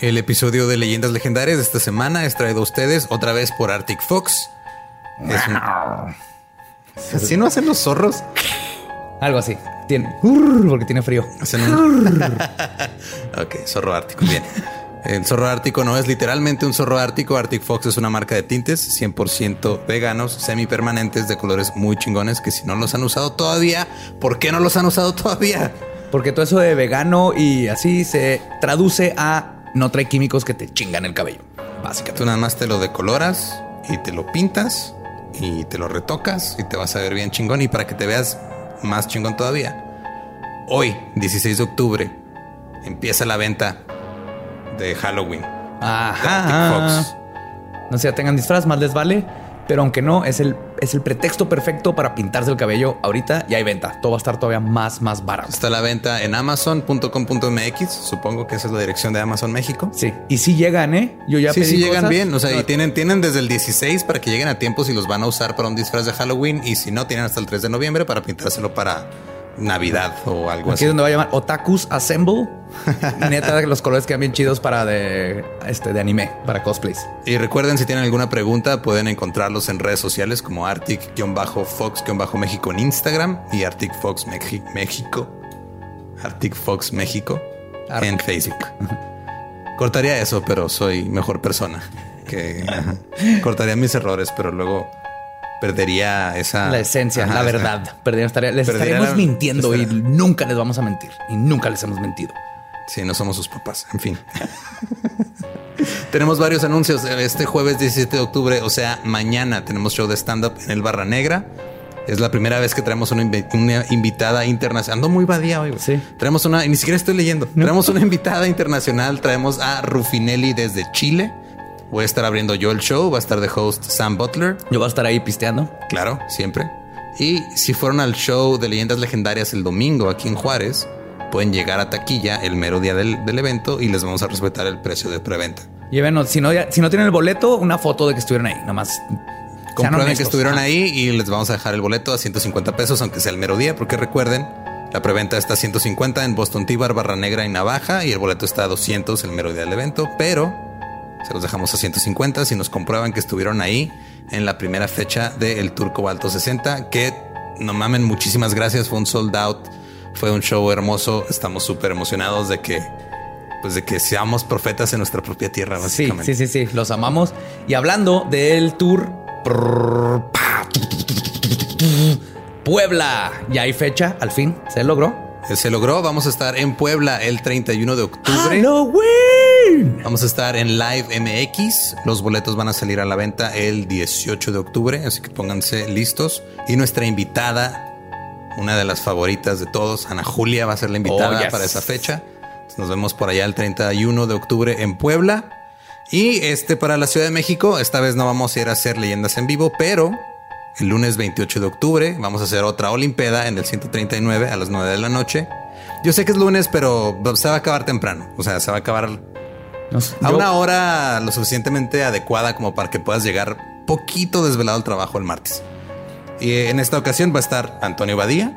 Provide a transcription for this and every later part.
El episodio de Leyendas Legendarias de esta semana es traído a ustedes otra vez por Arctic Fox. Es un- ¿Así no hacen los zorros? Algo así. Tiene porque tiene frío. Hacen un... ok, zorro ártico, bien. El zorro ártico no es literalmente un zorro ártico. Arctic Fox es una marca de tintes 100% veganos, semipermanentes, de colores muy chingones que si no los han usado todavía, ¿por qué no los han usado todavía? Porque todo eso de vegano y así se traduce a no trae químicos que te chingan el cabello. Básicamente. Tú nada más te lo decoloras y te lo pintas y te lo retocas y te vas a ver bien chingón y para que te veas más chingón todavía. Hoy, 16 de octubre, empieza la venta de Halloween. Ajá. Fox. No sé, ya tengan disfraz, más les vale. Pero aunque no, es el, es el pretexto perfecto para pintarse el cabello ahorita y hay venta. Todo va a estar todavía más, más barato. Está la venta en amazon.com.mx. Supongo que esa es la dirección de Amazon México. Sí. Y si llegan, ¿eh? Yo ya sí, pedí sí llegan cosas. bien. O sea, y tienen, tienen desde el 16 para que lleguen a tiempo si los van a usar para un disfraz de Halloween. Y si no, tienen hasta el 3 de noviembre para pintárselo para Navidad o algo Aquí así. es donde va a llamar Otakus Assemble. Neta, los colores quedan bien chidos para de, este, de anime, para cosplays. Y recuerden, si tienen alguna pregunta, pueden encontrarlos en redes sociales como Arctic-Fox-México en Instagram y Arctic Fox Mexi- México. Arctic Fox México en Facebook. Cortaría eso, pero soy mejor persona. Que cortaría mis errores, pero luego perdería esa La esencia, Ajá, la esa- verdad. Perdería- estaría- les Perdería estaremos la- mintiendo y nunca les vamos a mentir. Y nunca les hemos mentido. Sí, no somos sus papás. En fin. tenemos varios anuncios. Este jueves 17 de octubre, o sea, mañana tenemos show de stand-up en el Barra Negra. Es la primera vez que traemos una, invi- una invitada internacional. Ando muy badía hoy. Sí. Traemos una, y ni siquiera estoy leyendo. Traemos una invitada internacional. Traemos a Rufinelli desde Chile. Voy a estar abriendo yo el show. Va a estar de host Sam Butler. Yo voy a estar ahí pisteando. Claro, siempre. Y si fueron al show de leyendas legendarias el domingo aquí en Juárez, pueden llegar a taquilla el mero día del, del evento y les vamos a respetar el precio de preventa. Llévenos, si no, si no tienen el boleto, una foto de que estuvieron ahí. Nada más. sean Comprueben que estuvieron Ajá. ahí y les vamos a dejar el boleto a 150 pesos, aunque sea el mero día, porque recuerden, la preventa está a 150 en Boston Tibar, Barra Negra y Navaja y el boleto está a 200 el mero día del evento, pero se los dejamos a 150 si nos comprueban que estuvieron ahí en la primera fecha del Tour Cobalto 60, que no mamen, muchísimas gracias, fue un sold out, fue un show hermoso, estamos súper emocionados de que pues de que seamos profetas en nuestra propia tierra, Sí, básicamente. sí, sí, sí, los amamos. Y hablando del tour Puebla, ya hay fecha, al fin se logró. Eh, Se logró, vamos a estar en Puebla el 31 de octubre. Halloween. Vamos a estar en Live MX. Los boletos van a salir a la venta el 18 de octubre, así que pónganse listos. Y nuestra invitada, una de las favoritas de todos, Ana Julia, va a ser la invitada Oh, yes. para esa fecha. Nos vemos por allá el 31 de octubre en Puebla. Y este para la Ciudad de México, esta vez no vamos a ir a hacer leyendas en vivo, pero el lunes 28 de octubre vamos a hacer otra Olimpeda en el 139 a las 9 de la noche. Yo sé que es lunes, pero se va a acabar temprano. O sea, se va a acabar No sé, a yo- una hora lo suficientemente adecuada como para que puedas llegar poquito desvelado al trabajo el martes. Y en esta ocasión va a estar Antonio Badía,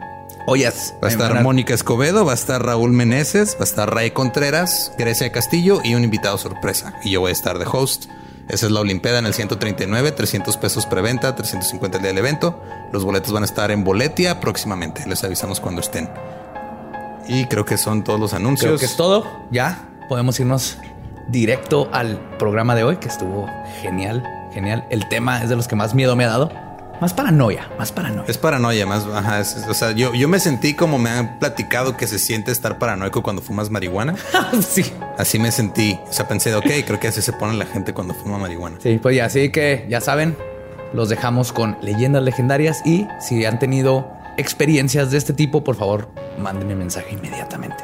yes. va a estar Ay, Mónica Escobedo, va a estar Raúl Meneses, va a estar Ray Contreras, Grecia Castillo y un invitado sorpresa. Y yo voy a estar de host. Esa es la Olimpeda en el 139, 300 pesos preventa, 350 el día del evento. Los boletos van a estar en Boletia próximamente. Les avisamos cuando estén. Y creo que son todos los anuncios. Creo que es todo. Ya podemos irnos directo al programa de hoy, que estuvo genial, genial. El tema es de los que más miedo me ha dado. Más paranoia, más paranoia. Es paranoia, más. Ajá, es- es- o sea, yo, yo me sentí como me han platicado que se siente estar paranoico cuando fumas marihuana. sí. Así me sentí. O sea, pensé, ok, creo que así se pone la gente cuando fuma marihuana. Sí, pues ya, así que ya saben, los dejamos con leyendas legendarias y si han tenido experiencias de este tipo, por favor, mándenme mensaje inmediatamente.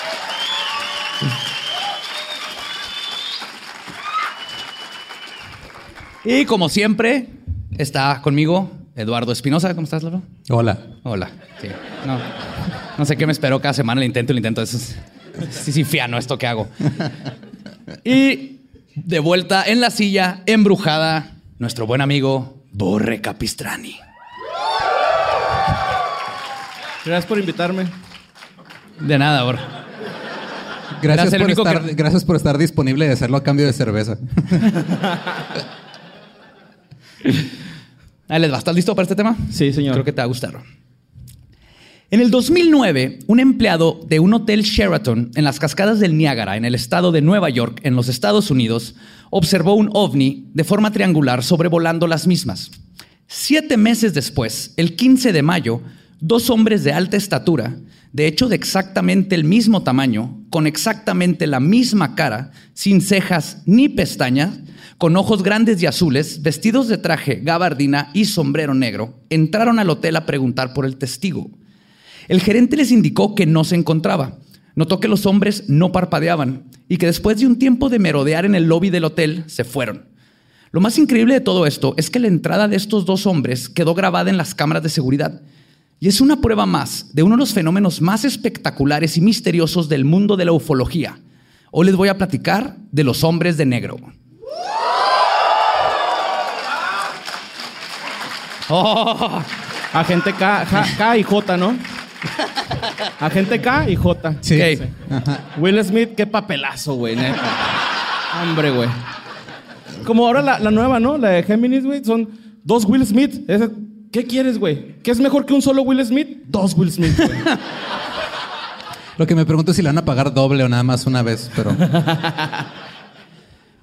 y como siempre, está conmigo Eduardo Espinosa. ¿Cómo estás, Lalo? Hola. Hola. Sí. No, no sé qué me espero cada semana. El intento, el intento. Eso es sí, sí, fiano esto que hago. Y de vuelta en la silla, embrujada, nuestro buen amigo Borre Capistrani. Gracias por invitarme. De nada, Borre. Gracias por, estar, que- gracias por estar disponible y hacerlo a cambio de cerveza. Ahí les va. ¿Estás listo para este tema? Sí, señor. Creo que te va a gustar. En el 2009, un empleado de un hotel Sheraton en las cascadas del Niágara, en el estado de Nueva York, en los Estados Unidos, observó un ovni de forma triangular sobrevolando las mismas. Siete meses después, el 15 de mayo, dos hombres de alta estatura, de hecho de exactamente el mismo tamaño, con exactamente la misma cara, sin cejas ni pestañas, con ojos grandes y azules, vestidos de traje, gabardina y sombrero negro, entraron al hotel a preguntar por el testigo. El gerente les indicó que no se encontraba. Notó que los hombres no parpadeaban y que después de un tiempo de merodear en el lobby del hotel, se fueron. Lo más increíble de todo esto es que la entrada de estos dos hombres quedó grabada en las cámaras de seguridad. Y es una prueba más de uno de los fenómenos más espectaculares y misteriosos del mundo de la ufología. Hoy les voy a platicar de los hombres de negro. Oh, Agente K, K, K y J, ¿no? Agente K y J. Sí. Will Smith, qué papelazo, güey. Hombre, güey. Como ahora la, la nueva, ¿no? La de Géminis, güey, son dos Will Smith. Ese- ¿Qué quieres, güey? ¿Qué es mejor que un solo Will Smith? Dos Will Smith, güey. Lo que me pregunto es si le van a pagar doble o nada más una vez, pero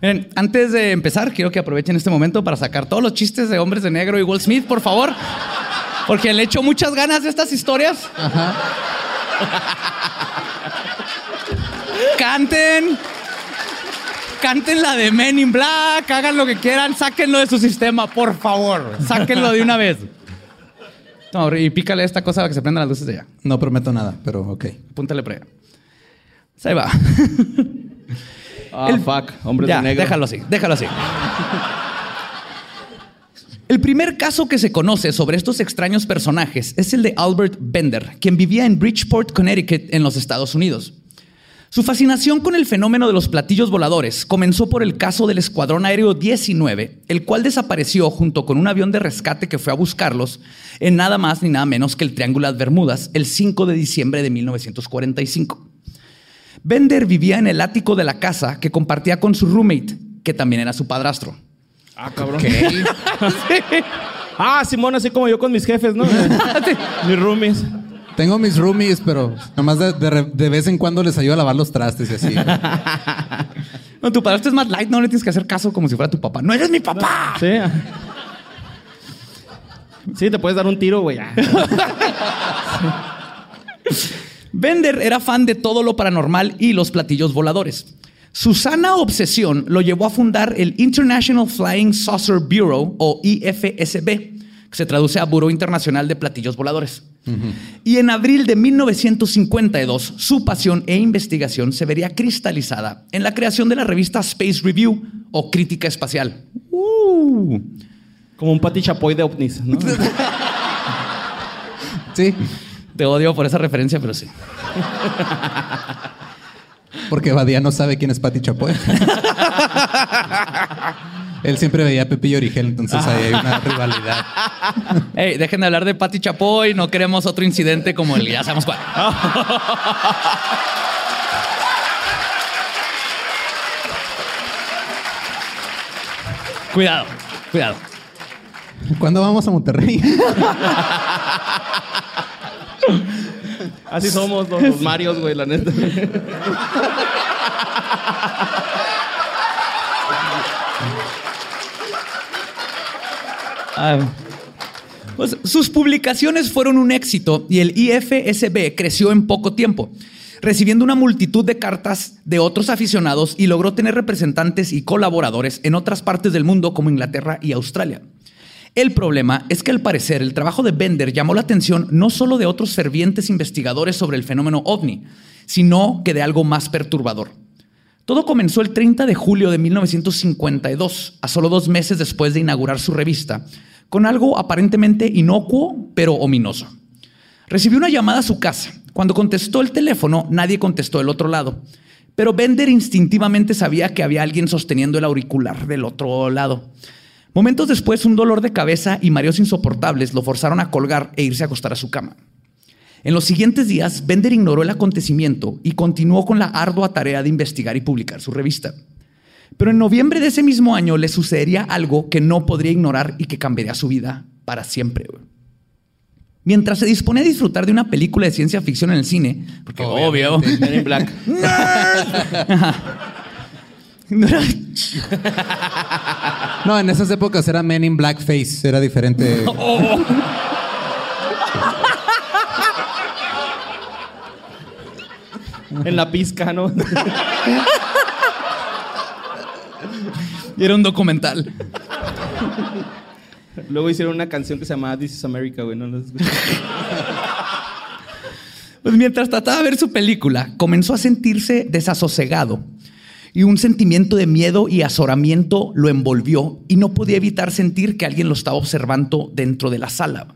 Miren, antes de empezar, quiero que aprovechen este momento para sacar todos los chistes de hombres de negro y Will Smith, por favor. Porque le echo muchas ganas de estas historias. Canten. Canten la de Men in Black, hagan lo que quieran, sáquenlo de su sistema, por favor. Sáquenlo de una vez. No, y pícale esta cosa para que se prendan las luces de allá. no prometo nada, pero ok. Apúntale pre. Ahí va. Ah, El- fuck. Hombre ya, de negro. déjalo así, déjalo así. El primer caso que se conoce sobre estos extraños personajes es el de Albert Bender, quien vivía en Bridgeport, Connecticut, en los Estados Unidos. Su fascinación con el fenómeno de los platillos voladores comenzó por el caso del Escuadrón Aéreo 19, el cual desapareció junto con un avión de rescate que fue a buscarlos en nada más ni nada menos que el Triángulo de Bermudas el 5 de diciembre de 1945. Bender vivía en el ático de la casa que compartía con su roommate, que también era su padrastro. Ah, cabrón. Ah, Simón, así como yo con mis jefes, ¿no? mis roomies. Tengo mis roomies, pero nomás de, de vez en cuando les ayudo a lavar los trastes y así. No, tu padrastro es más light, no le tienes que hacer caso como si fuera tu papá. ¡No eres mi papá! Sí. Sí, te puedes dar un tiro, güey. Bender era fan de todo lo paranormal y los platillos voladores. Su sana obsesión lo llevó a fundar el International Flying Saucer Bureau o IFSB, que se traduce a Buró Internacional de Platillos Voladores. Y en abril de 1952, su pasión e investigación se vería cristalizada en la creación de la revista Space Review o Crítica Espacial. Uh. Como un pati chapoy de ovnis, ¿no? Sí, Te odio por esa referencia, pero sí. porque Badía no sabe quién es Pati Chapoy. Él siempre veía a Pepillo Origel, entonces ahí hay una rivalidad. Ey, dejen de hablar de Pati Chapoy, no queremos otro incidente como el ya sabemos cuál. cuidado, cuidado. ¿Cuándo vamos a Monterrey? Así somos los, los Marios, güey, la neta. Ah. Pues, sus publicaciones fueron un éxito y el IFSB creció en poco tiempo, recibiendo una multitud de cartas de otros aficionados y logró tener representantes y colaboradores en otras partes del mundo como Inglaterra y Australia. El problema es que al parecer el trabajo de Bender llamó la atención no solo de otros fervientes investigadores sobre el fenómeno ovni, sino que de algo más perturbador. Todo comenzó el 30 de julio de 1952, a solo dos meses después de inaugurar su revista, con algo aparentemente inocuo pero ominoso. Recibió una llamada a su casa. Cuando contestó el teléfono, nadie contestó del otro lado. Pero Bender instintivamente sabía que había alguien sosteniendo el auricular del otro lado. Momentos después, un dolor de cabeza y mareos insoportables lo forzaron a colgar e irse a acostar a su cama. En los siguientes días, Bender ignoró el acontecimiento y continuó con la ardua tarea de investigar y publicar su revista. Pero en noviembre de ese mismo año le sucedería algo que no podría ignorar y que cambiaría su vida para siempre. Mientras se dispone a disfrutar de una película de ciencia ficción en el cine, porque obvio, Men in Black. No, en esas épocas era Men in Blackface, era diferente. En la pizca, ¿no? y era un documental. Luego hicieron una canción que se llamaba This is America, güey. No. Pues mientras trataba de ver su película, comenzó a sentirse desasosegado y un sentimiento de miedo y azoramiento lo envolvió y no podía evitar sentir que alguien lo estaba observando dentro de la sala.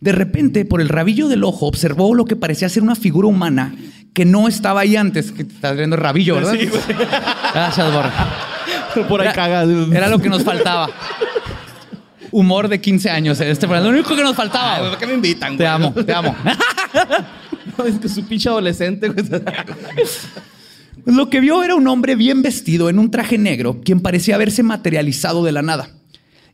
De repente, por el rabillo del ojo, observó lo que parecía ser una figura humana que no estaba ahí antes. Que te estás viendo el rabillo, ¿verdad? Sí, güey. Gracias, Borra. Por ahí Era-. Era lo que nos faltaba. Humor de 15 años. Este fue lo único que nos faltaba. güey. ¿Por qué me invitan, Te güey? amo, te amo. No, es que su pinche adolescente, güey. Lo que vio era un hombre bien vestido en un traje negro, quien parecía haberse materializado de la nada.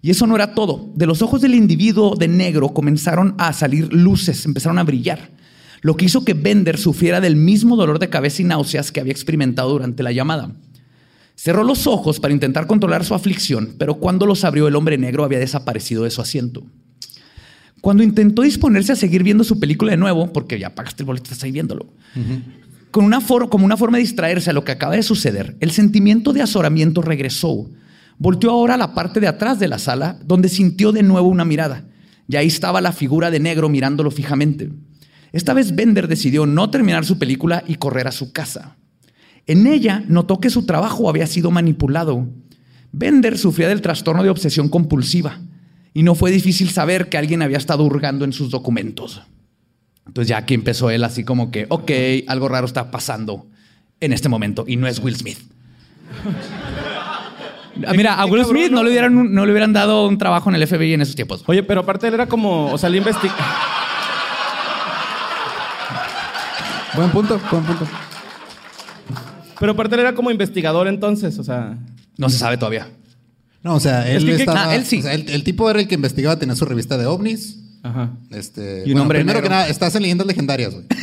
Y eso no era todo. De los ojos del individuo de negro comenzaron a salir luces, empezaron a brillar, lo que hizo que Bender sufriera del mismo dolor de cabeza y náuseas que había experimentado durante la llamada. Cerró los ojos para intentar controlar su aflicción, pero cuando los abrió el hombre negro había desaparecido de su asiento. Cuando intentó disponerse a seguir viendo su película de nuevo, porque ya pagaste el boleto, estás ahí viéndolo, con una como una forma de distraerse a lo que acaba de suceder, el sentimiento de azoramiento regresó. Volteó ahora a la parte de atrás de la sala, donde sintió de nuevo una mirada. Y ahí estaba la figura de negro mirándolo fijamente. Esta vez Bender decidió no terminar su película y correr a su casa. En ella notó que su trabajo había sido manipulado. Bender sufría del trastorno de obsesión compulsiva y no fue difícil saber que alguien había estado hurgando en sus documentos. Entonces ya aquí empezó él así como que, ok, algo raro está pasando en este momento y no es Will Smith. Ah, Mira, a Will Smith no le, hubieran, no le hubieran dado un trabajo en el FBI en esos tiempos. Oye, pero aparte él era como, o sea, le investiga. buen punto, buen punto. Pero aparte él era como investigador entonces, o sea. No se sabe todavía. No, o sea, él Es que- que- estaba. ah, él sí. o sea, el, el tipo era el que investigaba, tenía su revista de ovnis. Ajá. Este, Y un bueno, hombre primero negro. que nada, estás en leyendas legendarias, güey.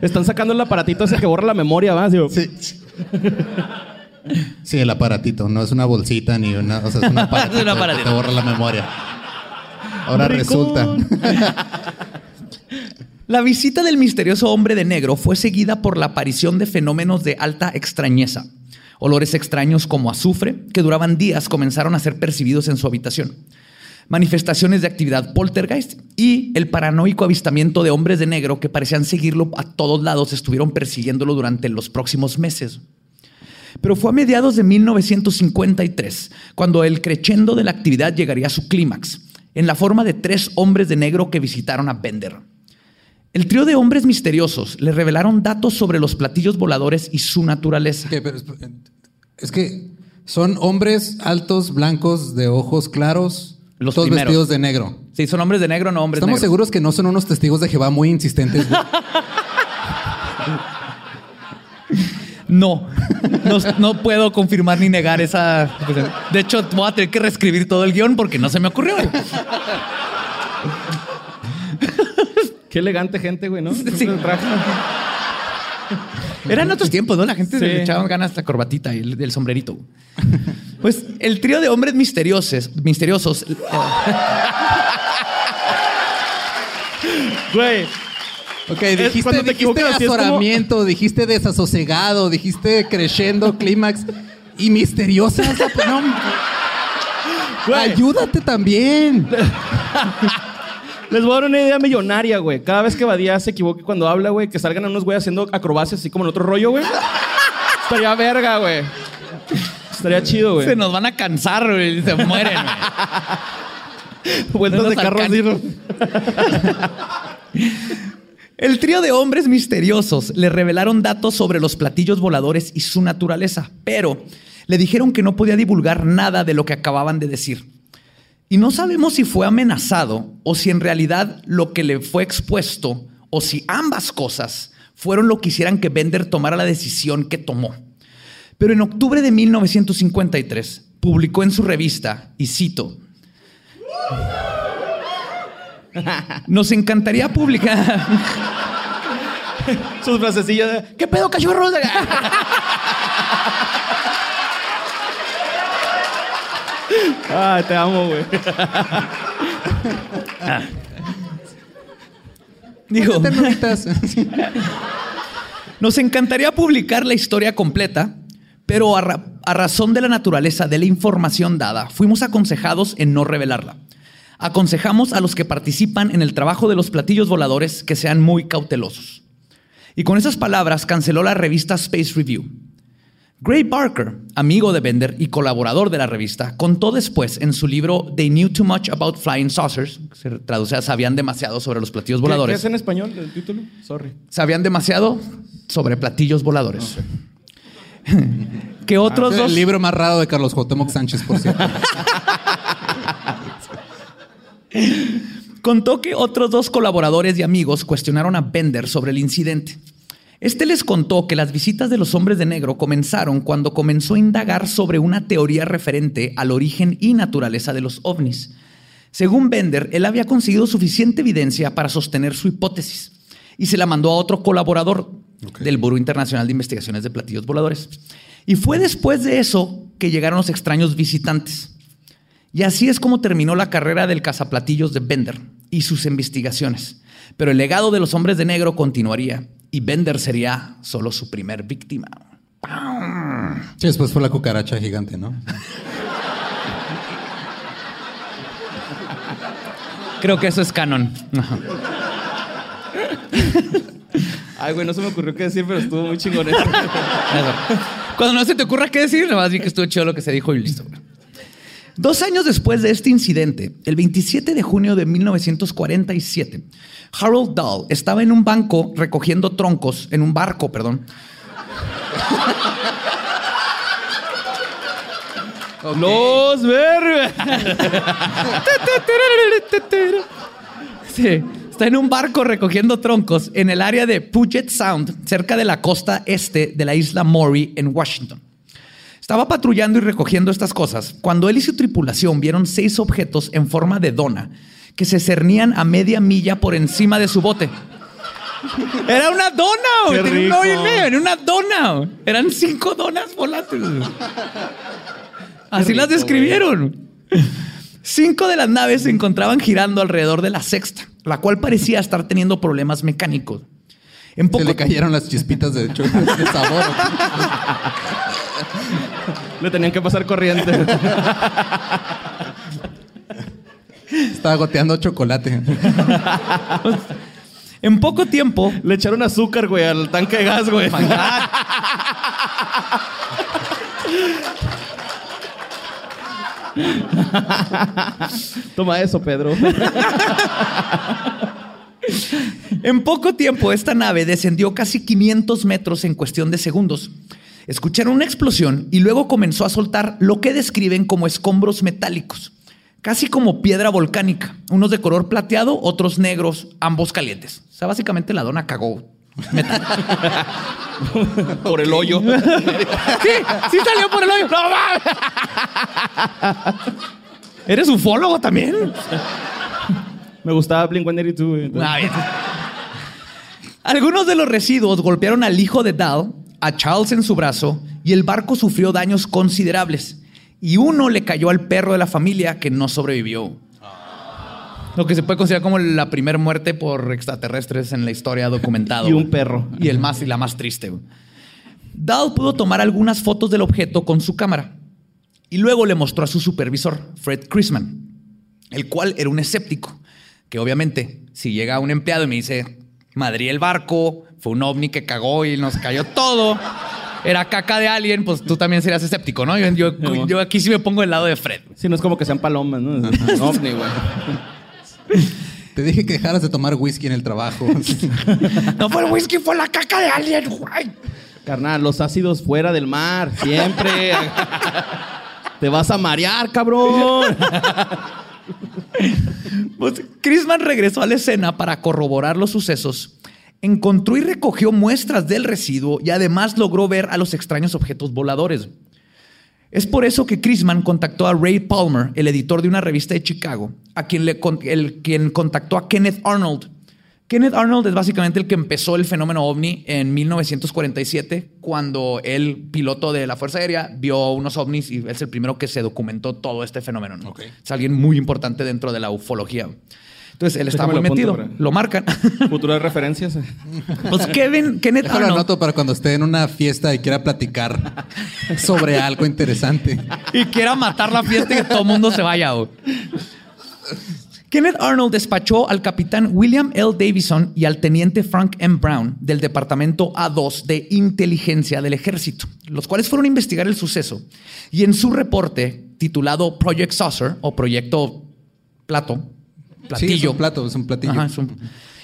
Están sacando el aparatito ese que borra la memoria, ¿va? Digo, Sí. Sí, el aparatito, no es una bolsita ni una, o sea, es un aparatito, Es un aparatito. que te borra la memoria. Ahora resulta. La visita del misterioso hombre de negro fue seguida por la aparición de fenómenos de alta extrañeza. Olores extraños como azufre, que duraban días, comenzaron a ser percibidos en su habitación. Manifestaciones de actividad poltergeist y el paranoico avistamiento de hombres de negro que parecían seguirlo a todos lados, estuvieron persiguiéndolo durante los próximos meses. Pero fue a mediados de 1953 cuando el crescendo de la actividad llegaría a su clímax, en la forma de tres hombres de negro que visitaron a Bender. El trío de hombres misteriosos le revelaron datos sobre los platillos voladores y su naturaleza. Ok, pero es- es que son hombres altos, blancos, de ojos claros, Los todos primeros. vestidos de negro. Sí, son hombres de negro, no hombres Estamos negros. seguros que no son unos testigos de Jehová muy insistentes. No, no, no puedo confirmar ni negar esa. De hecho, voy a tener que reescribir todo el guion porque no se me ocurrió. Qué elegante gente, güey, ¿no? Sí. Eran otros tiempos, ¿no? La gente Sí. le echaban ganas la corbatita y el, el sombrerito. Pues el trío de hombres misteriosos, misteriosos. eh, Güey. Ok, dijiste, te dijiste como- azoramiento, dijiste desasosegado, dijiste creciendo, clímax y misteriosa. esa- No, Güey. ayúdate también. Les voy a dar una idea millonaria, güey. Cada vez que Badía se equivoque cuando habla, güey, que salgan unos güey haciendo acrobacias así como en otro rollo, güey. Estaría verga, güey. Estaría chido, güey. Se nos van a cansar, güey, y se mueren. güey. Vueltas de nos carro alcanza. así. El trío de hombres misteriosos le revelaron datos sobre los platillos voladores y su naturaleza, pero le dijeron que no podía divulgar nada de lo que acababan de decir. Y no sabemos si fue amenazado o si en realidad lo que le fue expuesto o si ambas cosas fueron lo que hicieran que Bender tomara la decisión que tomó. Pero en octubre de 1953 publicó en su revista, y cito, nos encantaría publicar... Sus frasecillas de, ¿qué pedo, cachorros? Ay, te amo, güey. Digo. Nos encantaría publicar la historia completa, pero a, ra- a razón de la naturaleza de la información dada, fuimos aconsejados en no revelarla. Aconsejamos a los que participan en el trabajo de los platillos voladores que sean muy cautelosos. Y con esas palabras canceló la revista Space Review. Gray Barker, amigo de Bender y colaborador de la revista, contó después en su libro They Knew Too Much About Flying Saucers, que se traduce a Sabían demasiado sobre los platillos ¿Qué, qué voladores es en español el título? Sorry. sabían demasiado sobre platillos voladores. que otros Es dos. El libro más raro de Carlos Cuauhtémoc Sánchez, por cierto. Contó que otros dos colaboradores y amigos cuestionaron a Bender sobre el incidente. Este les contó que las visitas de los hombres de negro comenzaron cuando comenzó a indagar sobre una teoría referente al origen y naturaleza de los ovnis. Según Bender, él había conseguido suficiente evidencia para sostener su hipótesis y se la mandó a otro colaborador del Buró Internacional de Investigaciones de Platillos Voladores. Y fue después de eso que llegaron los extraños visitantes. Y así es como terminó la carrera del cazaplatillos de Bender y sus investigaciones. Pero el legado de los hombres de negro continuaría y Bender sería solo su primer víctima. Sí, después fue la cucaracha gigante, ¿no? Creo que eso es canon. Ay, güey, no se me ocurrió qué decir, pero estuvo muy chingón eso. Cuando no se te ocurra qué decir, nada más bien que estuvo chido lo que se dijo y listo. Dos años después de este incidente, el 27 de junio de 1947, Harold Dahl estaba en un banco recogiendo troncos, en un barco, perdón. Los verga. Sí, está en un barco recogiendo troncos en el área de Puget Sound, cerca de la costa este de la isla Maury en Washington. Estaba patrullando y recogiendo estas cosas cuando él y su tripulación vieron seis objetos en forma de dona que se cernían a media milla por encima de su bote. Era una dona, Tenía un medio, era una dona. Eran cinco donas volátiles. Así las describieron. Cinco de las naves se encontraban girando alrededor de la sexta, la cual parecía estar teniendo problemas mecánicos. En Se poco le cayeron las chispitas de, de sabor. Le tenían que pasar corriente. Estaba goteando chocolate. En poco tiempo, Le echaron azúcar, güey, al tanque de gas, güey. Toma eso, Pedro. en poco tiempo esta nave descendió casi 500 metros en cuestión de segundos. Escucharon una explosión y luego comenzó a soltar lo que describen como escombros metálicos, casi como piedra volcánica, unos de color plateado, otros negros, ambos calientes. O sea, básicamente la dona cagó. metal. Por el hoyo. Sí, sí salió por el hoyo. ¡No mames! ¿Eres ufólogo también? Me gustaba Blink-182, güey. entonces- Ay, Algunos de los residuos golpearon al hijo de Dahl, a Charles en su brazo, y el barco sufrió daños considerables. y uno le cayó al perro de la familia que no sobrevivió. Lo que se puede considerar como la primera muerte por extraterrestres en la historia documentada. Y un perro. Y el más y la más triste. Dahl pudo tomar algunas fotos del objeto con su cámara y luego le mostró a su supervisor, Fred Chrisman, el cual era un escéptico, que obviamente si llega un empleado y me dice, madrí el barco, fue un ovni que cagó y nos cayó todo, era caca de alguien, pues tú también serías escéptico, ¿no? Yo, yo- yo aquí sí me pongo del lado de Fred. Sí, no es como que sean palomas, ¿no? Es un ovni, güey. Te dije que dejaras de tomar whisky en el trabajo. No fue el whisky, fue la caca de alguien, güey. Carnal, los ácidos fuera del mar, siempre. Te vas a marear, cabrón. Pues, Chrisman regresó a la escena para corroborar los sucesos. Encontró y recogió muestras del residuo y además logró ver a los extraños objetos voladores. Es por eso que Chrisman contactó a Ray Palmer, el editor de una revista de Chicago, a quien, le el, quien contactó a Kenneth Arnold. Kenneth Arnold es básicamente el que empezó el fenómeno ovni en 1947, cuando el piloto de la Fuerza Aérea vio unos ovnis y es el primero que se documentó todo este fenómeno. ¿no? Ok. Es alguien muy importante dentro de la ufología. Entonces él está muy lo metido. para- Lo marcan. Futuras referencias. pues Kevin, Kenneth Déjalo Arnold. anoto para cuando esté en una fiesta y quiera platicar sobre algo interesante. y quiera matar la fiesta y que todo el mundo se vaya. Kenneth Arnold despachó al capitán William L. Davison y al teniente Frank M. Brown del Departamento A2 de Inteligencia del Ejército, los cuales fueron a investigar el suceso. Y en su reporte, titulado Project Saucer o Proyecto Plato, Sí, es platillo, un plato, es un platillo. Ajá, es un-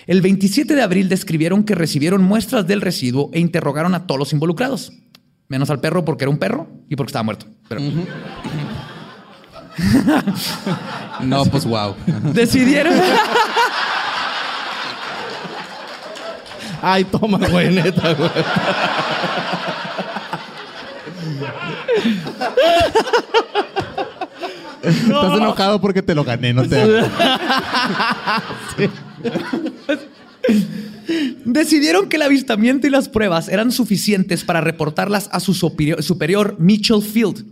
El 27 de abril describieron que recibieron muestras del residuo e interrogaron a todos los involucrados, menos al perro porque era un perro y porque estaba muerto. Pero No, pues wow. decidieron. Ay, toma, güey, neta, güey. Estás enojado porque te lo gané, no te. Decidieron que el avistamiento y las pruebas eran suficientes para reportarlas a su superior, superior, Mitchell Field,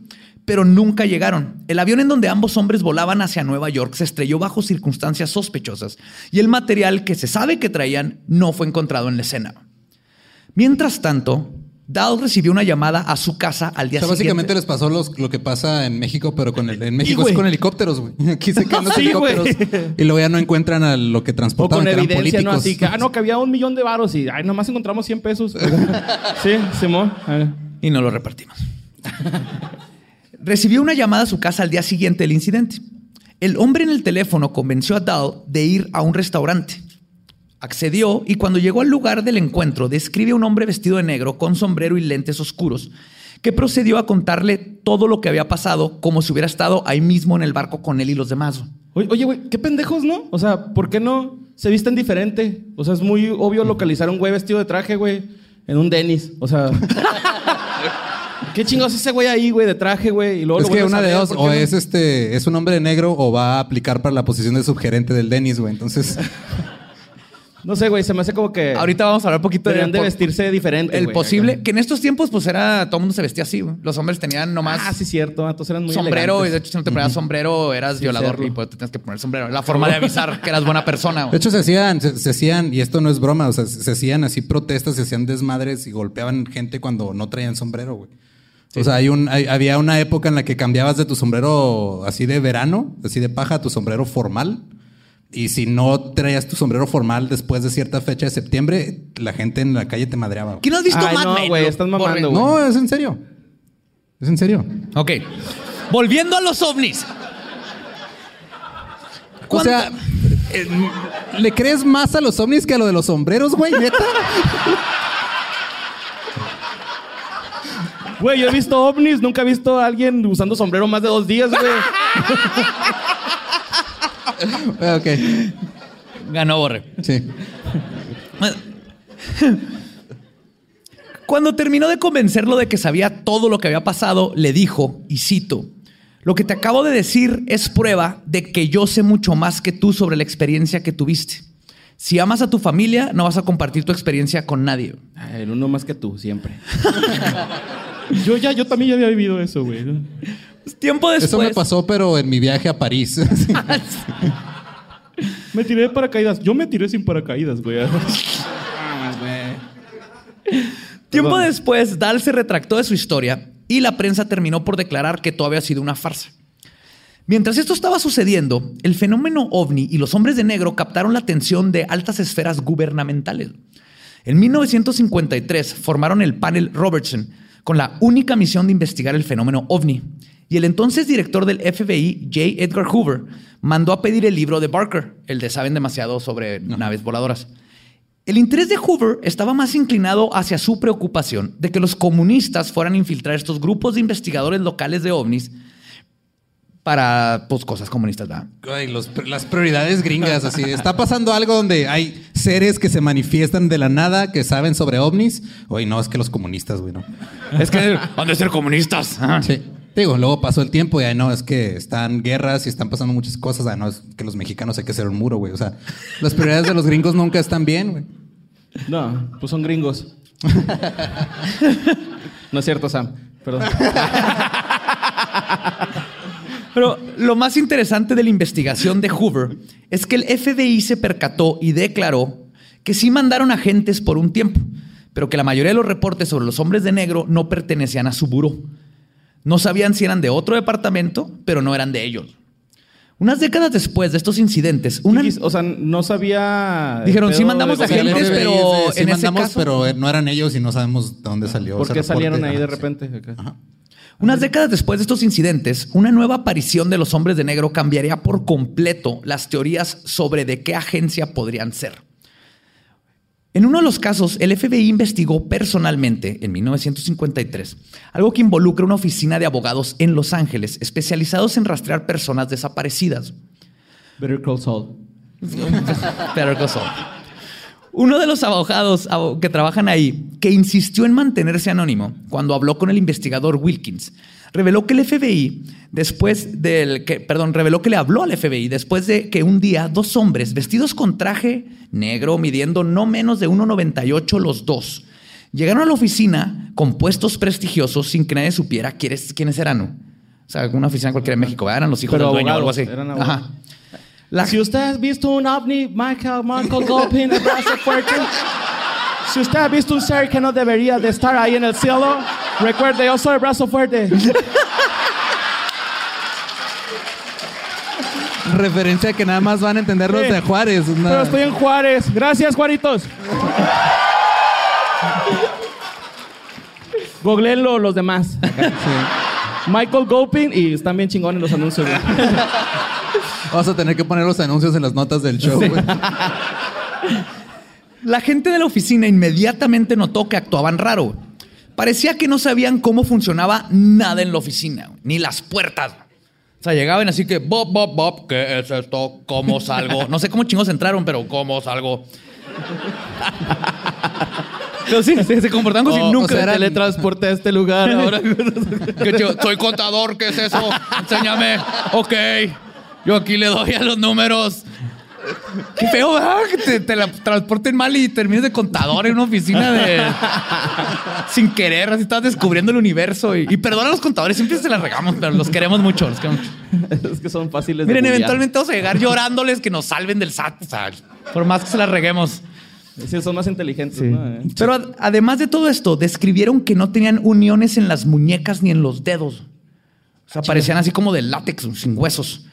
pero nunca llegaron. El avión en donde ambos hombres volaban hacia Nueva York se estrelló bajo circunstancias sospechosas y el material que se sabe que traían no fue encontrado en la escena. Mientras tanto, Dahl recibió una llamada a su casa al O día sea, siguiente. básicamente les pasó los- lo que pasa en México, pero con el, en México es con helicópteros, güey. Aquí se caen los Sí, helicópteros y luego ya no encuentran a lo que O transportaban, con que eran ¿no? Así que, ah, no, que había un millón de varos y, ay, nomás encontramos 100 pesos. sí, Simón. Y no lo repartimos. Recibió una llamada a su casa al día siguiente del incidente. El hombre en el teléfono convenció a Dahl de ir a un restaurante. Accedió y cuando llegó al lugar del encuentro describe a un hombre vestido de negro con sombrero y lentes oscuros que procedió a contarle todo lo que había pasado como si hubiera estado ahí mismo en el barco con él y los demás. Oye, oye, güey, qué pendejos, ¿no? O sea, ¿por qué no se visten diferente? O sea, es muy obvio localizar a un güey vestido de traje, güey, en un Denis. O sea, ¿qué chingados ese güey ahí, güey, de traje, güey? Y luego Es lo que una de dos, ¿por o no? es este, es un hombre negro o va a aplicar para la posición de subgerente del Denis, güey. Entonces, No sé, güey, se me hace como que. Ahorita vamos a hablar un poquito de por- vestirse diferente. El güey, posible, acá. que en estos tiempos pues era, todo el mundo se vestía así. güey. Los hombres tenían nomás Ah, sí, cierto. Entonces eran muy sombrero y de hecho si no te ponías sombrero eras violador serlo. y pues te tenías que poner sombrero. La forma de avisar que eras buena persona. güey. de hecho se hacían, se, se hacían, y esto no es broma, o sea, se hacían así protestas, se hacían desmadres y golpeaban gente cuando no traían sombrero, güey. O sea, hay un, hay- había una época en la que cambiabas de tu sombrero así de verano, así de paja, a tu sombrero formal. Y si no traías tu sombrero formal después de cierta fecha de septiembre, la gente en la calle te madreaba. ¿Quién no has visto Ay, Mad no, Men? güey, Lo- estás mamando, güey. No, es en serio. Es en serio. Ok. Volviendo a los ovnis. O ¿Cuánto- sea, eh, ¿le crees más a los ovnis que a lo de los sombreros, güey? ¿Neta? Güey, yo he visto ovnis, nunca he visto a alguien usando sombrero más de dos días, güey. Ok, Ganó Borre. sí. Cuando terminó de convencerlo de que sabía todo lo que había pasado, le dijo, y cito, lo que te acabo de decir es prueba de que yo sé mucho más que tú sobre la experiencia que tuviste. Si amas a tu familia, no vas a compartir tu experiencia con nadie. Ay, el uno más que tú, siempre. yo ya, yo también ya había vivido eso, güey. Tiempo después. Eso me pasó, pero en mi viaje a París. Me tiré de paracaídas. Yo me tiré sin paracaídas, güey. Tiempo Perdón. después, Dahl se retractó de su historia y la prensa terminó por declarar que todo había sido una farsa. Mientras esto estaba sucediendo, el fenómeno ovni y los hombres de negro captaron la atención de altas esferas gubernamentales. En 1953 formaron el panel Robertson con la única misión de investigar el fenómeno ovni. Y el entonces director del FBI, J. Edgar Hoover, mandó a pedir el libro de Barker, el de Saben demasiado sobre naves voladoras. El interés de Hoover estaba más inclinado hacia su preocupación de que los comunistas fueran a infiltrar estos grupos de investigadores locales de ovnis para pues, cosas comunistas. ¿verdad? Ay, los- las prioridades gringas, así. Está pasando algo donde hay seres que se manifiestan de la nada, que saben sobre ovnis. Oye, no, es que los comunistas, güey, no. Es que han de ser comunistas. Ajá. Sí. Digo, luego pasó el tiempo y ay, no, es que están guerras y están pasando muchas cosas. Ay, no, es que los mexicanos hay que hacer un muro, güey. O sea, las prioridades de los gringos nunca están bien, güey. No, pues son gringos. no es cierto, Sam. Perdón. Pero lo más interesante de la investigación de Hoover es que el FBI se percató y declaró que sí mandaron agentes por un tiempo, pero que la mayoría de los reportes sobre los hombres de negro no pertenecían a su buró. No sabían si eran de otro departamento, pero no eran de ellos. Unas décadas después de estos incidentes, una... O sea, no sabía. Dijeron, sí mandamos de a gente, gobierno. pero sí en ese mandamos, caso- pero no eran ellos y no sabemos de dónde salió. ¿Por ese qué reporte. salieron ahí de Ajá, sí. repente? Acá? Unas décadas después de estos incidentes, una nueva aparición de los hombres de negro cambiaría por completo las teorías sobre de qué agencia podrían ser. En uno de los casos, el FBI investigó personalmente, en 1953, algo que involucra una oficina de abogados en Los Ángeles especializados en rastrear personas desaparecidas. Better Call Saul. Better Call Saul. Uno de los abogados abo- que trabajan ahí, que insistió en mantenerse anónimo cuando habló con el investigador Wilkins, reveló que el FBI, después del que, perdón, reveló que le habló al FBI después de que un día dos hombres vestidos con traje negro, midiendo no menos de 1,98 los dos, llegaron a la oficina con puestos prestigiosos sin que nadie supiera quiénes, quiénes eran. O sea, una oficina cualquiera en México, eran los hijos Pero del dueño o algo así. eran. Ajá. La- Si usted ha visto un ovni, Michael, Michael Gopin, el brazo fuerte. Si usted ha visto un ser que no debería de estar ahí en el cielo, recuerde, yo soy el brazo fuerte. Referencia que nada más van a entender los Sí. de Juárez. Pero nada. estoy en Juárez. Gracias, Juaritos. Googleenlo los demás. Michael Gopin y están bien chingones los anuncios. Vamos a tener que poner los anuncios en las notas del show. güey. La gente de la oficina inmediatamente notó que actuaban raro. Parecía que no sabían cómo funcionaba nada en la oficina, ni las puertas. O sea, llegaban así que, Bob, Bob, Bob, ¿qué es esto? ¿Cómo salgo? No sé cómo chingos entraron, pero ¿cómo salgo? Pero sí, se, se comportaban como O- si o nunca sea, eran- teletransporté a este lugar ahora. Que yo soy contador, ¿qué es eso? Enséñame. Ok. Yo aquí le doy a los números. Qué feo, ¿verdad? Que te, te la transporten mal y termines de contador en una oficina de. Sin querer, así estás descubriendo el universo. Y, y perdona a los contadores, siempre se las regamos, pero los queremos mucho. Los queremos mucho. es que son fáciles de Miren, eventualmente vamos a llegar llorándoles que nos salven del SAT. O sea, por más que se las reguemos. Sí, son más inteligentes, ¿no? Eh. Pero ad- además de todo esto, describieron que no tenían uniones en las muñecas ni en los dedos. O sea, parecían así como de látex, sin huesos.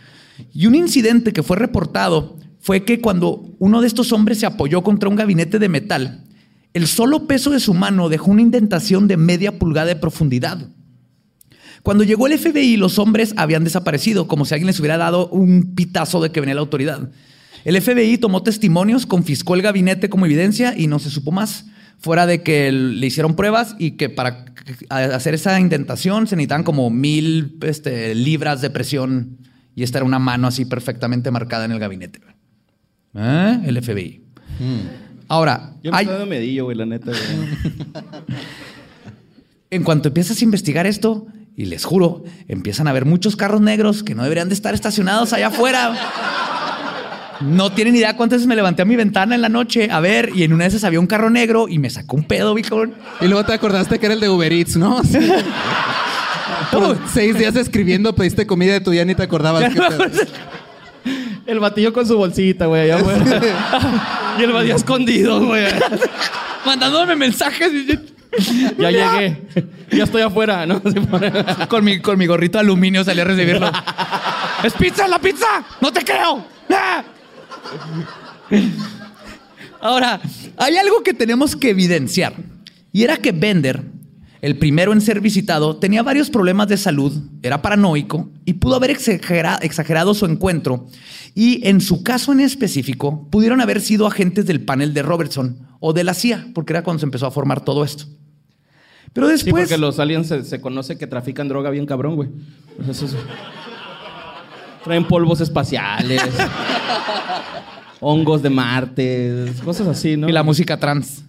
Y un incidente que fue reportado fue que cuando uno de estos hombres se apoyó contra un gabinete de metal, el solo peso de su mano dejó una indentación de media pulgada de profundidad. Cuando llegó el FBI, los hombres habían desaparecido, como si alguien les hubiera dado un pitazo de que venía la autoridad. El FBI tomó testimonios, confiscó el gabinete como evidencia y no se supo más. Fuera de que le hicieron pruebas y que para hacer esa indentación se necesitaban como mil este, libras de presión y esta era una mano así perfectamente marcada en el gabinete. ¿Eh? El FBI. Ahora, Yo me hay- estoy dando medillo, güey, la neta. güey. en cuanto empiezas a investigar esto, y les juro, empiezan a ver muchos carros negros que no deberían de estar estacionados allá afuera. No tienen idea cuántas veces me levanté a mi ventana en la noche a ver, y en una de esas había un carro negro y me sacó un pedo, viejo. Y luego te acordaste que era el de Uber Eats, ¿no? Por seis días escribiendo, pediste comida de tu día ni te acordabas. qué pedo. El batillo con su bolsita, güey, allá afuera. y el batillo escondido, güey. Mandándome mensajes. Ya llegué. Ya estoy afuera, ¿no? Se pone- con, mi, con mi gorrito de aluminio salí a recibirlo. ¡Es pizza, la pizza! ¡No te creo! ¡Ah! Ahora, hay algo que tenemos que evidenciar. Y era que Bender, el primero en ser visitado, tenía varios problemas de salud, era paranoico y pudo haber exagera- exagerado su encuentro. Y en su caso en específico, pudieron haber sido agentes del panel de Robertson o de la CIA, porque era cuando se empezó a formar todo esto. Pero Sí, después... porque los aliens se, se conoce que trafican droga bien cabrón, güey. Pues eso es- Traen polvos espaciales. hongos de Marte, cosas así, ¿no? Y la música trans.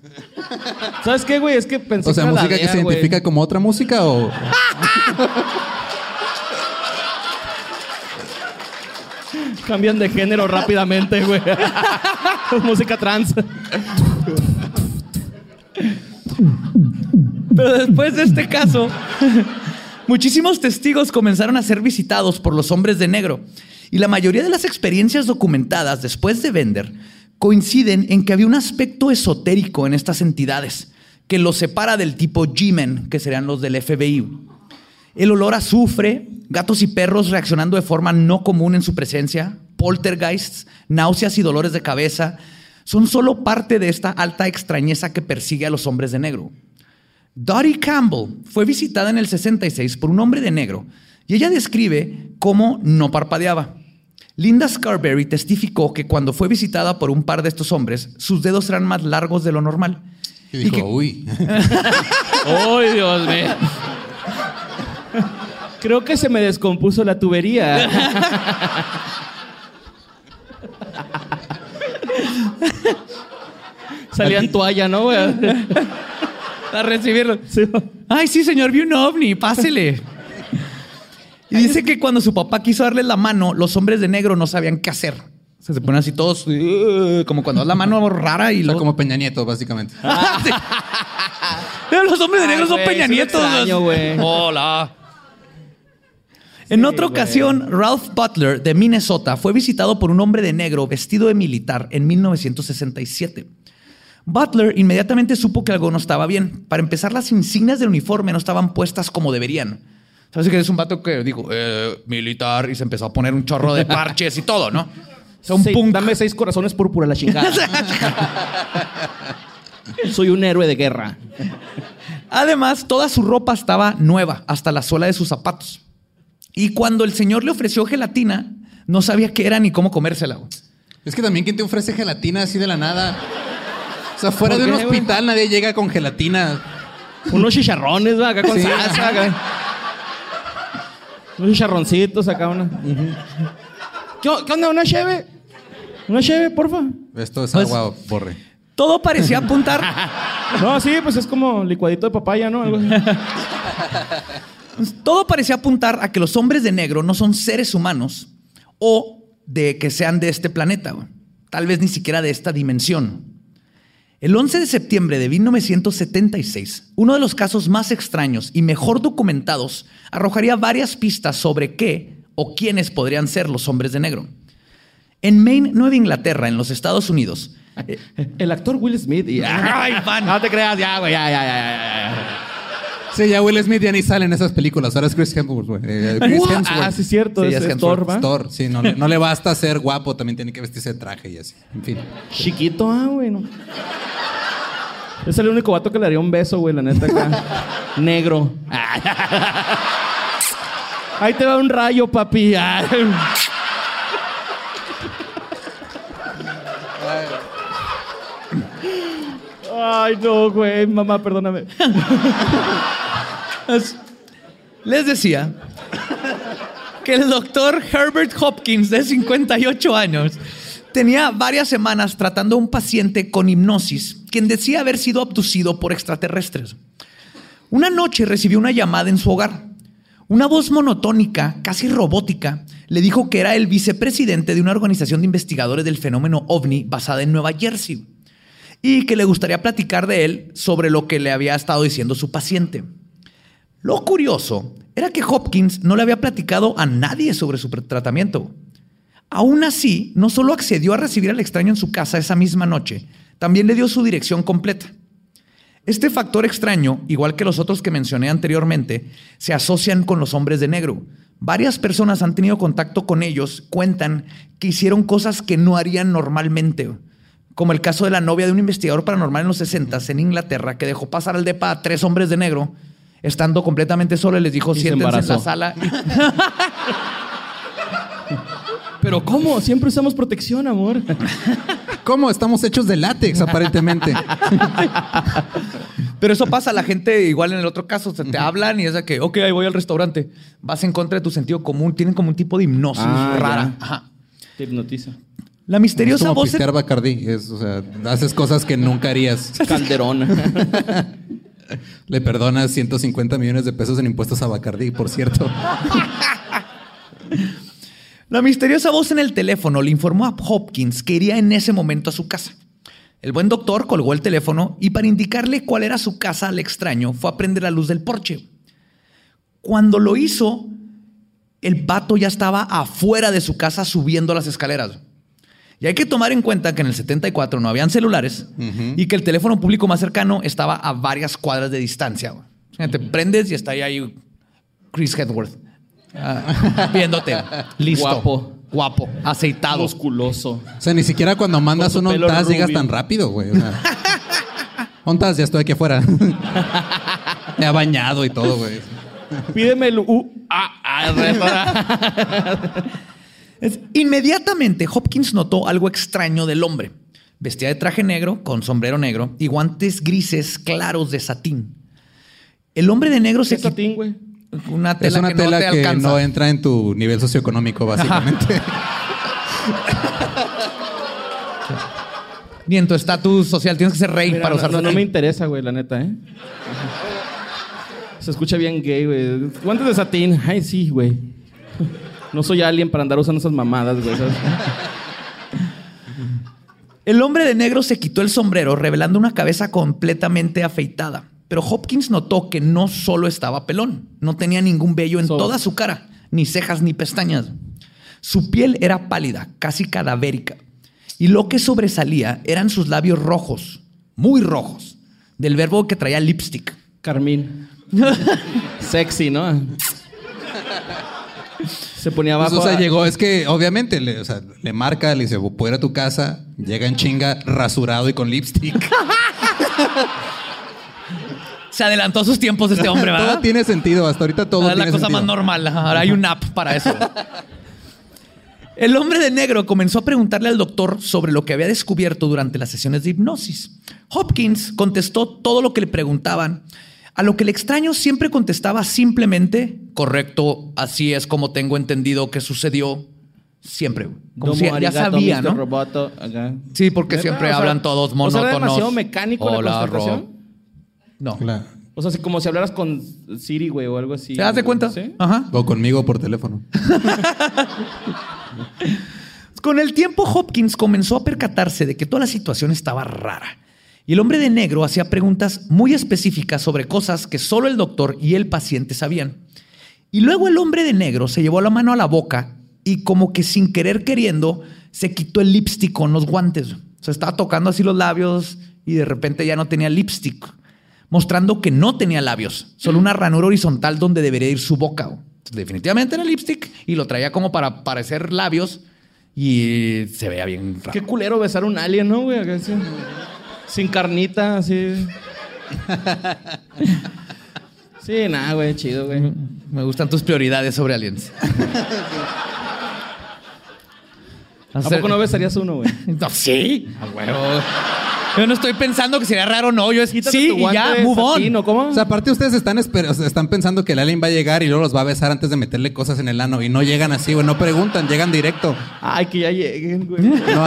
¿Sabes qué, güey? Es que pensé O sea, que era la música que se güey. identifica como otra música o. Cambian de género rápidamente, güey. Música trans. Pero después de este caso, muchísimos testigos comenzaron a ser visitados por los hombres de negro. Y la mayoría de las experiencias documentadas después de Bender coinciden en que había un aspecto esotérico en estas entidades que los separa del tipo G-Men, que serían los del FBI. El olor a azufre, gatos y perros reaccionando de forma no común en su presencia, poltergeists, náuseas y dolores de cabeza, son solo parte de esta alta extrañeza que persigue a los hombres de negro. Dottie Campbell fue visitada en el 66 por un hombre de negro y ella describe cómo no parpadeaba. Linda Scarberry testificó que cuando fue visitada por un par de estos hombres, sus dedos eran más largos de lo normal. Y dijo, que- uy. ¡Ay, Dios mío! Creo que se me descompuso la tubería. Salía en toalla, ¿no, güey? A recibirlo. Sí. Ay, sí, señor, vi un ovni, pásele. Y dice que cuando su papá quiso darle la mano, los hombres de negro no sabían qué hacer. O sea, se ponen así todos, "Uh", como cuando das la mano rara y O sea, luego... como Peña Nieto, básicamente. Sí. Los hombres de Ay, negro son Peña sí Nietos. extraño. Hola. En otra ocasión, Ralph Butler de Minnesota fue visitado por un hombre de negro vestido de militar en 1967. Butler inmediatamente supo que algo no estaba bien. Para empezar, las insignias del uniforme no estaban puestas como deberían. ¿Sabes que es un vato que digo, eh, militar, y se empezó a poner un chorro de parches y todo, ¿no? O sea, un Sí, punk. Dame seis corazones púrpura, la chingada. Soy un héroe de guerra. Además, toda su ropa estaba nueva, hasta la suela de sus zapatos. Y cuando el señor le ofreció gelatina, no sabía qué era ni cómo comérsela. güey. Es que también, ¿quién te ofrece gelatina así de la nada? O sea, fuera ¿Por de un qué, güey? hospital nadie llega con gelatina. Unos chicharrones, ¿va? Acá con Sí. salsa. acá. Unos chicharroncitos acá, una. ¿Qué, qué onda? ¿Una cheve? ¿Una cheve, porfa? Esto es Pues- agua, borre. Todo parecía apuntar. No, sí, pues es como licuadito de papaya, ¿no? Algo así. todo parecía apuntar a que los hombres de negro no son seres humanos o de que sean de este planeta. Tal vez ni siquiera de esta dimensión. El 11 de septiembre de 1976, uno de los casos más extraños y mejor documentados arrojaría varias pistas sobre qué o quiénes podrían ser los hombres de negro. En Maine, Nueva Inglaterra, en los Estados Unidos, El actor Will Smith y... Ay. No te creas, ya, güey, ya, ya, ya, ya, ya. Sí, ya Will Smith ya ni sale en esas películas. Ahora es Chris Hemsworth, güey. Eh, Chris What? Hemsworth. Ah, sí, es cierto. Sí, es, es. Thor, ¿va? Thor, sí, no, le- no le basta ser guapo, también tiene que vestirse de traje y así. En fin. Chiquito, ah, güey, no. Es el único vato que le daría un beso, güey, la neta acá. Negro. Ahí te va un rayo, papi. Ay, no, güey. Mamá, perdóname. Les decía que el doctor Herbert Hopkins, de 58 años, tenía varias semanas tratando a un paciente con hipnosis, quien decía haber sido abducido por extraterrestres. Una noche recibió una llamada en su hogar. Una voz monotónica, casi robótica, le dijo que era el vicepresidente de una organización de investigadores del fenómeno ovni basada en Nueva Jersey y que le gustaría platicar de él sobre lo que le había estado diciendo su paciente. Lo curioso era que Hopkins no le había platicado a nadie sobre su tratamiento. Aún así, no solo accedió a recibir al extraño en su casa esa misma noche, también le dio su dirección completa. Este factor extraño, igual que los otros que mencioné anteriormente, se asocian con los hombres de negro. Varias personas han tenido contacto con ellos, cuentan que hicieron cosas que no harían normalmente, como el caso de la novia de un investigador paranormal en los 60 en Inglaterra que dejó pasar al depa a tres hombres de negro, estando completamente solo y les dijo, siéntense en la sala. Pero ¿cómo? Siempre usamos protección, amor. ¿Cómo? Estamos hechos de látex, aparentemente. Pero eso pasa, la gente igual en el otro caso, se te hablan y es de que, ok, ahí voy al restaurante. Vas en contra de tu sentido común, tienen como un tipo de hipnosis Ah, rara. Ajá. Te hipnotiza. La Es misteriosa como voz... pistear Bacardí. Es, o sea, haces cosas que nunca harías. Calderón. Le perdonas 150 millones de pesos en impuestos a Bacardí, por cierto. La misteriosa voz en el teléfono le informó a Hopkins que iría en ese momento a su casa. El buen doctor colgó el teléfono y para indicarle cuál era su casa al extraño fue a prender la luz del porche. Cuando lo hizo, el vato ya estaba afuera de su casa subiendo las escaleras. Y hay que tomar en cuenta que en el 74 no habían celulares y que el teléfono público más cercano estaba a varias cuadras de distancia. güey. O sea, Te prendes y está ahí, ahí Chris Hedworth ah, viéndote. Listo. Guapo. Guapo. Aceitado. Musculoso. O sea, ni siquiera cuando mandas un ONTAS llegas tan rápido, güey. O sea, ONTAS, ya estoy aquí afuera. Me ha bañado y todo, güey. Pídeme el U. Ah, ah, Inmediatamente Hopkins notó algo extraño del hombre. Vestía de traje negro, con sombrero negro y guantes grises claros de satín. El hombre de negro se ¿Qué satín, güey? una tela Es una que no tela te que alcanza. no entra en tu nivel socioeconómico, básicamente. Ni en tu estatus social tienes que ser rey Mira, para no, usar no, no me interesa, güey, la neta, ¿eh? Se escucha bien gay, güey. Guantes de satín. Ay, sí, güey. No soy alien para andar usando esas mamadas, güey. ¿sabes? El hombre de negro se quitó el sombrero, revelando una cabeza completamente afeitada. Pero Hopkins notó que no solo estaba pelón, no tenía ningún vello en So- toda su cara, ni cejas ni pestañas. Su piel era pálida, casi cadavérica. Y lo que sobresalía eran sus labios rojos, muy rojos, del verbo que traía lipstick. Carmín. Sexy, ¿no? Se ponía Pues, abajo. o sea, a- llegó, es que obviamente le, o sea, le marca, le dice, puedo ir a tu casa, llega en chinga, rasurado y con lipstick. Se adelantó a sus tiempos este hombre, ¿verdad? todo tiene sentido, hasta ahorita todo Ahora es tiene la cosa sentido. más normal. Ahora hay un app para eso. El hombre de negro comenzó a preguntarle al doctor sobre lo que había descubierto durante las sesiones de hipnosis. Hopkins contestó todo lo que le preguntaban, a lo que el extraño siempre contestaba simplemente, correcto, así es como tengo entendido que sucedió siempre. Como Domo si ya arigato, sabía, Mr. ¿no? Roboto, acá. Sí, porque siempre O sea, hablan todos o sea, ¿era monótonos. demasiado mecánico la Hola, constatación? Rob. No. Claro. O sea, así como si hablaras con Siri, güey, o algo así. ¿Te das de cuenta? ¿Sí? Ajá. O conmigo por teléfono. Con el tiempo, Hopkins comenzó a percatarse de que toda la situación estaba rara. Y el hombre de negro hacía preguntas muy específicas sobre cosas que solo el doctor y el paciente sabían. Y luego el hombre de negro se llevó la mano a la boca y como que sin querer queriendo se quitó el lipstick con los guantes. O sea, estaba tocando así los labios y de repente ya no tenía lipstick, mostrando que no tenía labios, solo una ranura horizontal donde debería ir su boca. Definitivamente era lipstick y lo traía como para parecer labios y se veía bien raro. Qué culero besar un alien, ¿no, güey? Sin carnita, así. Sí, nada, güey, chido, güey. Me gustan tus prioridades sobre aliens. ¿A poco no besarías uno, güey? No, sí, a huevo. Yo no estoy pensando que sería raro, no. Yo es Quítate sí tu y ya, move on. satín, ¿o ¿Cómo? O sea, aparte ustedes están, esper- o sea, están pensando que el alien va a llegar y luego los va a besar antes de meterle cosas en el ano. Y no llegan así, güey. No preguntan, llegan directo. Ay, que ya lleguen, güey. No,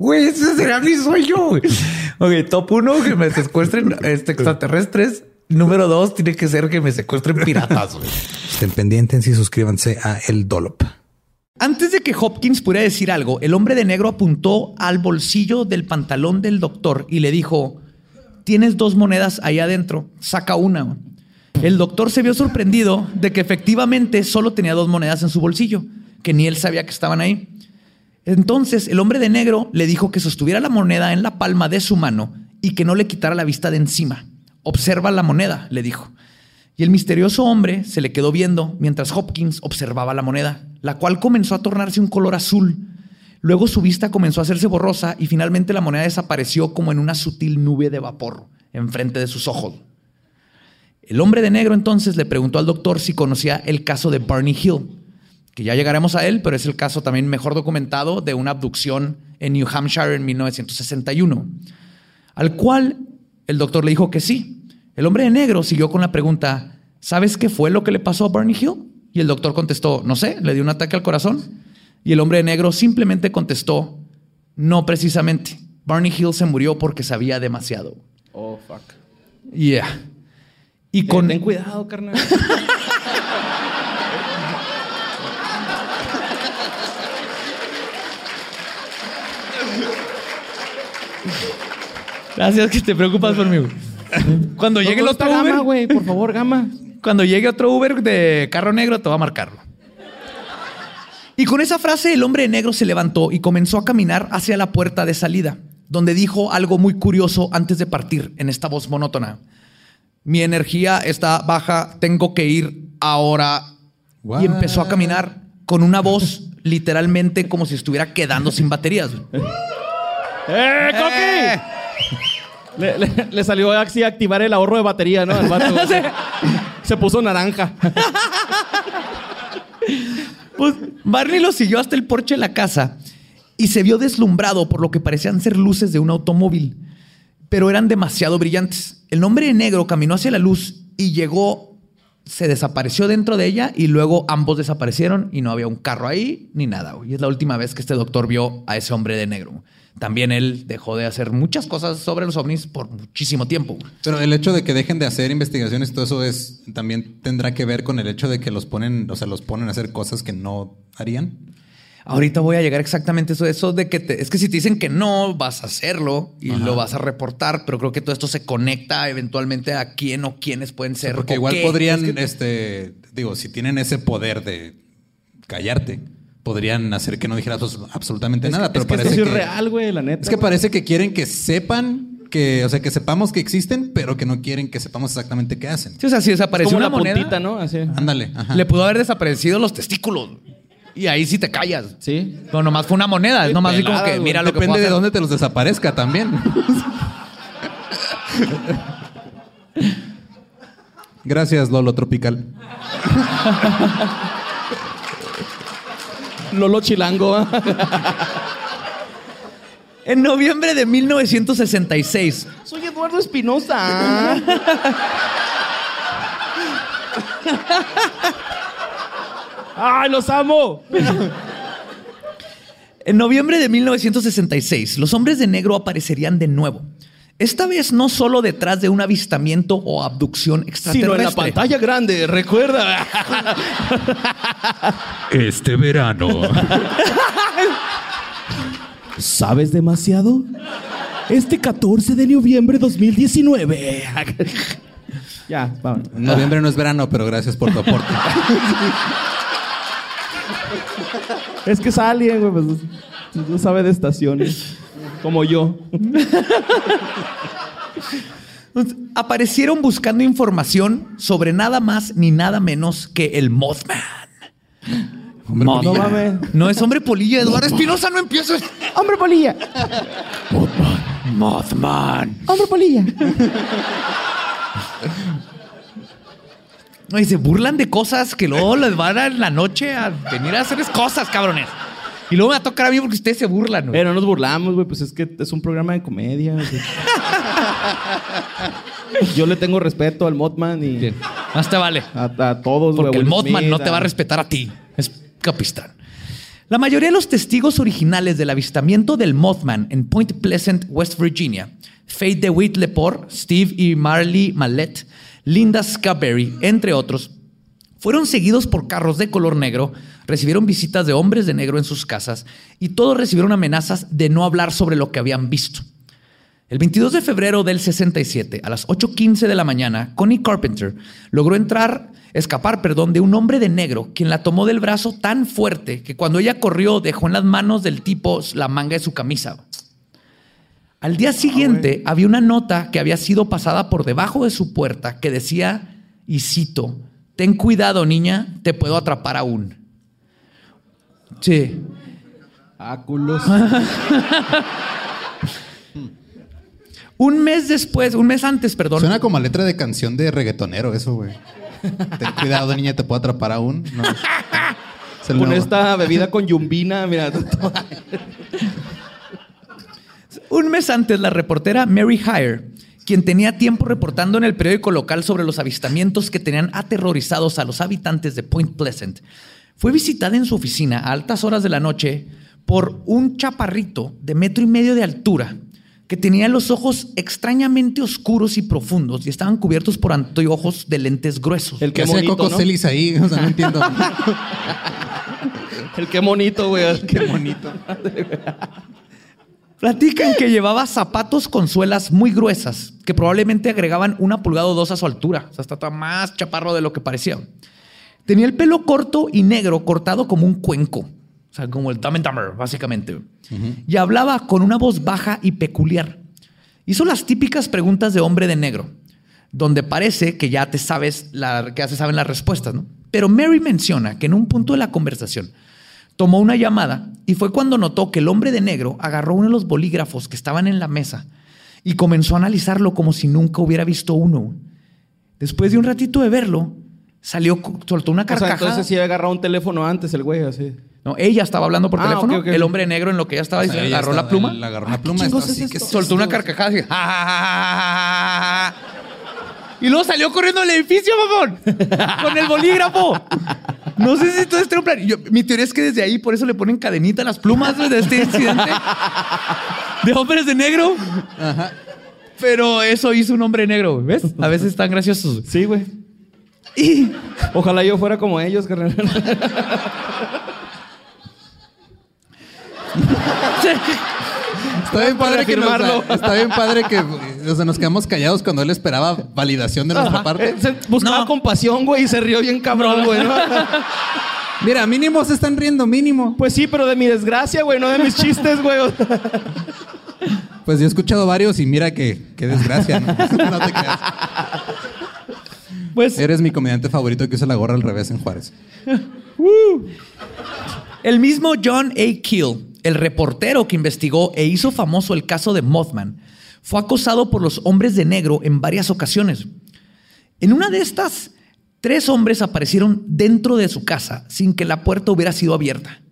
Güey, ese será mi sueño. Ok, top uno, que me secuestren este, extraterrestres. Número dos, tiene que ser que me secuestren piratas. Estén pendientes y suscríbanse a El Dolop. Antes de que Hopkins pudiera decir algo, el hombre de negro apuntó al bolsillo del pantalón del doctor y le dijo, tienes dos monedas ahí adentro, saca una. El doctor se vio sorprendido de que efectivamente solo tenía dos monedas en su bolsillo, que ni él sabía que estaban ahí. Entonces el hombre de negro le dijo que sostuviera la moneda en la palma de su mano y que no le quitara la vista de encima. Observa la moneda, le dijo. Y el misterioso hombre se le quedó viendo mientras Hopkins observaba la moneda, la cual comenzó a tornarse un color azul. Luego su vista comenzó a hacerse borrosa y finalmente la moneda desapareció como en una sutil nube de vapor enfrente de sus ojos. El hombre de negro entonces le preguntó al doctor si conocía el caso de Barney Hill, que ya llegaremos a él, pero es el caso también mejor documentado de una abducción en New Hampshire en 1961, al cual el doctor le dijo que sí. El hombre de negro siguió con la pregunta, ¿sabes qué fue lo que le pasó a Barney Hill? Y el doctor contestó, no sé, le dio un ataque al corazón. Y el hombre de negro simplemente contestó, no precisamente. Barney Hill se murió porque sabía demasiado. Oh, fuck. Yeah. Y con... Ten cuidado, carnal. Gracias que te preocupas por mí. Cuando llegue el otro gama, Uber, güey, por favor, gama. cuando llegue otro Uber de carro negro, te va a marcarlo. Y con esa frase, el hombre negro se levantó y comenzó a caminar hacia la puerta de salida, donde dijo algo muy curioso antes de partir en esta voz monótona. Mi energía está baja, tengo que ir ahora. What? Y empezó a caminar con una voz literalmente como si estuviera quedando sin baterías. ¡Eh, Coqui! Le, le- le salió así a activar el ahorro de batería, ¿no? Al vato. Se puso naranja. Pues Barney lo siguió hasta el porche de la casa y se vio deslumbrado por lo que parecían ser luces de un automóvil, pero eran demasiado brillantes. El hombre de negro caminó hacia la luz y llegó, se desapareció dentro de ella y luego ambos desaparecieron y no había un carro ahí ni nada. Y es la última vez que este doctor vio a ese hombre de negro. También él dejó de hacer muchas cosas sobre los ovnis por muchísimo tiempo. Pero el hecho de que dejen de hacer investigaciones todo eso es también tendrá que ver con el hecho de que los ponen, o sea, los ponen a hacer cosas que no harían. Ahorita voy a llegar exactamente a eso, eso de que te- es que si te dicen que no, vas a hacerlo y lo vas a reportar, pero creo que todo esto se conecta eventualmente a quién o quiénes pueden ser. Porque igual qué. podrían, Es que- este, digo, si tienen ese poder de callarte, podrían hacer que no dijeras abs- absolutamente Es nada. que, pero es que parece esto que es real, güey, la neta. es que parece que quieren que sepan que, o sea, que sepamos que existen, pero que no quieren que sepamos exactamente qué hacen. Sí, o sea, si Es desapareció una la moneda, puntita, ¿no? Así. Ándale, ajá. le pudo haber desaparecido los testículos. Y ahí sí te callas. Sí. No, nomás fue una moneda. Es nomás así como que mira lo que Depende puedo de hacer. dónde te los desaparezca también. Gracias, Lolo Tropical. Lolo Chilango. En noviembre de 1966, Soy Eduardo Espinosa. ¡Ay, los amo! En noviembre de 1966, los hombres de negro aparecerían de nuevo. Esta vez no solo detrás de un avistamiento o abducción extraterrestre. Sino en la pantalla grande, recuerda. Este verano. ¿Sabes demasiado? Este 14 de noviembre de 2019. ya, vamos. Noviembre no es verano, pero gracias por tu aporte. Es que es alien, güey, pues no sabe de estaciones. Como yo. Aparecieron buscando información sobre nada más ni nada menos que el Mothman. Mothman. No mames. No es hombre polilla, Eduardo Espinosa, no empieces. ¡Hombre polilla! Mothman. ¡Hombre polilla! Y se burlan de cosas que luego les van a en la noche a venir a hacerles cosas, cabrones. Y luego me va a tocar a mí porque ustedes se burlan. güey. Eh, no nos burlamos, güey. Pues es que es un programa de comedia. güey. Yo le tengo respeto al Mothman y Bien. Más te vale. a, a todos, güey. Porque el Will Mothman Smith, no te va a respetar a ti. Es capistán. La mayoría de los testigos originales del avistamiento del Mothman en Point Pleasant, West Virginia, Faye DeWitt Lepore, Steve y Marley Mallet, Linda Scaberry, entre otros, fueron seguidos por carros de color negro, recibieron visitas de hombres de negro en sus casas y todos recibieron amenazas de no hablar sobre lo que habían visto. El 22 de febrero del 67, a las 8.15 de la mañana, Connie Carpenter logró entrar, escapar, perdón, de un hombre de negro, quien la tomó del brazo tan fuerte que cuando ella corrió dejó en las manos del tipo la manga de su camisa. Al día siguiente había una nota que había sido pasada por debajo de su puerta que decía, y cito, ten cuidado niña, te puedo atrapar aún. Sí. Ah, culos. Un mes después, un mes antes, perdón. Suena como a letra de canción de reggaetonero eso, güey. Ten cuidado, niña, te puedo atrapar aún. No. Con nuevo. esta bebida con yumbina, mira. Un mes antes, la reportera Mary Hire, quien tenía tiempo reportando en el periódico local sobre los avistamientos que tenían aterrorizados a los habitantes de Point Pleasant, fue visitada en su oficina a altas horas de la noche por un chaparrito de metro y medio de altura que tenía los ojos extrañamente oscuros y profundos y estaban cubiertos por anteojos de lentes gruesos. El ¿Qué que bonito, Coco ¿no? Celis ahí? O sea, no entiendo. El qué bonito, güey. Qué bonito. Platican que llevaba zapatos con suelas muy gruesas, que probablemente agregaban una pulgada o dos a su altura. O sea, está más chaparro de lo que parecía. Tenía el pelo corto y negro, cortado como un cuenco. O sea, como el Dumb and Dumber, básicamente. Y hablaba con una voz baja y peculiar. Hizo las típicas preguntas de hombre de negro, donde parece que ya te sabes, la, que ya se saben las respuestas, ¿no? Pero Mary menciona que en un punto de la conversación tomó una llamada y fue cuando notó que el hombre de negro agarró uno de los bolígrafos que estaban en la mesa y comenzó a analizarlo como si nunca hubiera visto uno. Después de un ratito de verlo, salió, soltó una O sea, carcajada. entonces sí había agarrado un teléfono antes el güey, así. No, ella estaba hablando por Ah, teléfono. El hombre negro en lo que ella estaba O sea, diciendo, ella agarró la pluma. él agarró Ah, una ¿qué pluma. es así, es Soltó una carcajada así. "Ja, ja, ja, ja, ja". Y luego salió corriendo del edificio, mamón. Con el bolígrafo. No sé si todo este era un plan. Yo- mi teoría es que desde ahí por eso le ponen cadenita a las plumas de este incidente. De hombres de negro. Pero eso hizo un hombre negro, ¿ves? A veces están graciosos. Sí, güey. Y Ojalá yo fuera como ellos, carnal. Está bien padre que nos, está bien padre que o sea, nos quedamos callados cuando él esperaba validación de nuestra Ajá. parte. Eh, se buscaba No. compasión, güey, y se rió bien cabrón, güey. ¿no? Mira, mínimo se están riendo, mínimo. Pues sí, pero de mi desgracia, güey, no de mis chistes, güey. Pues yo he escuchado varios y mira que qué desgracia, ¿no? No te creas. Pues Eres mi comediante favorito que usa la gorra al revés en Juárez. El mismo John A. Keel, el reportero que investigó e hizo famoso el caso de Mothman, fue acosado por los hombres de negro en varias ocasiones. En una de estas, tres hombres aparecieron dentro de su casa sin que la puerta hubiera sido abierta.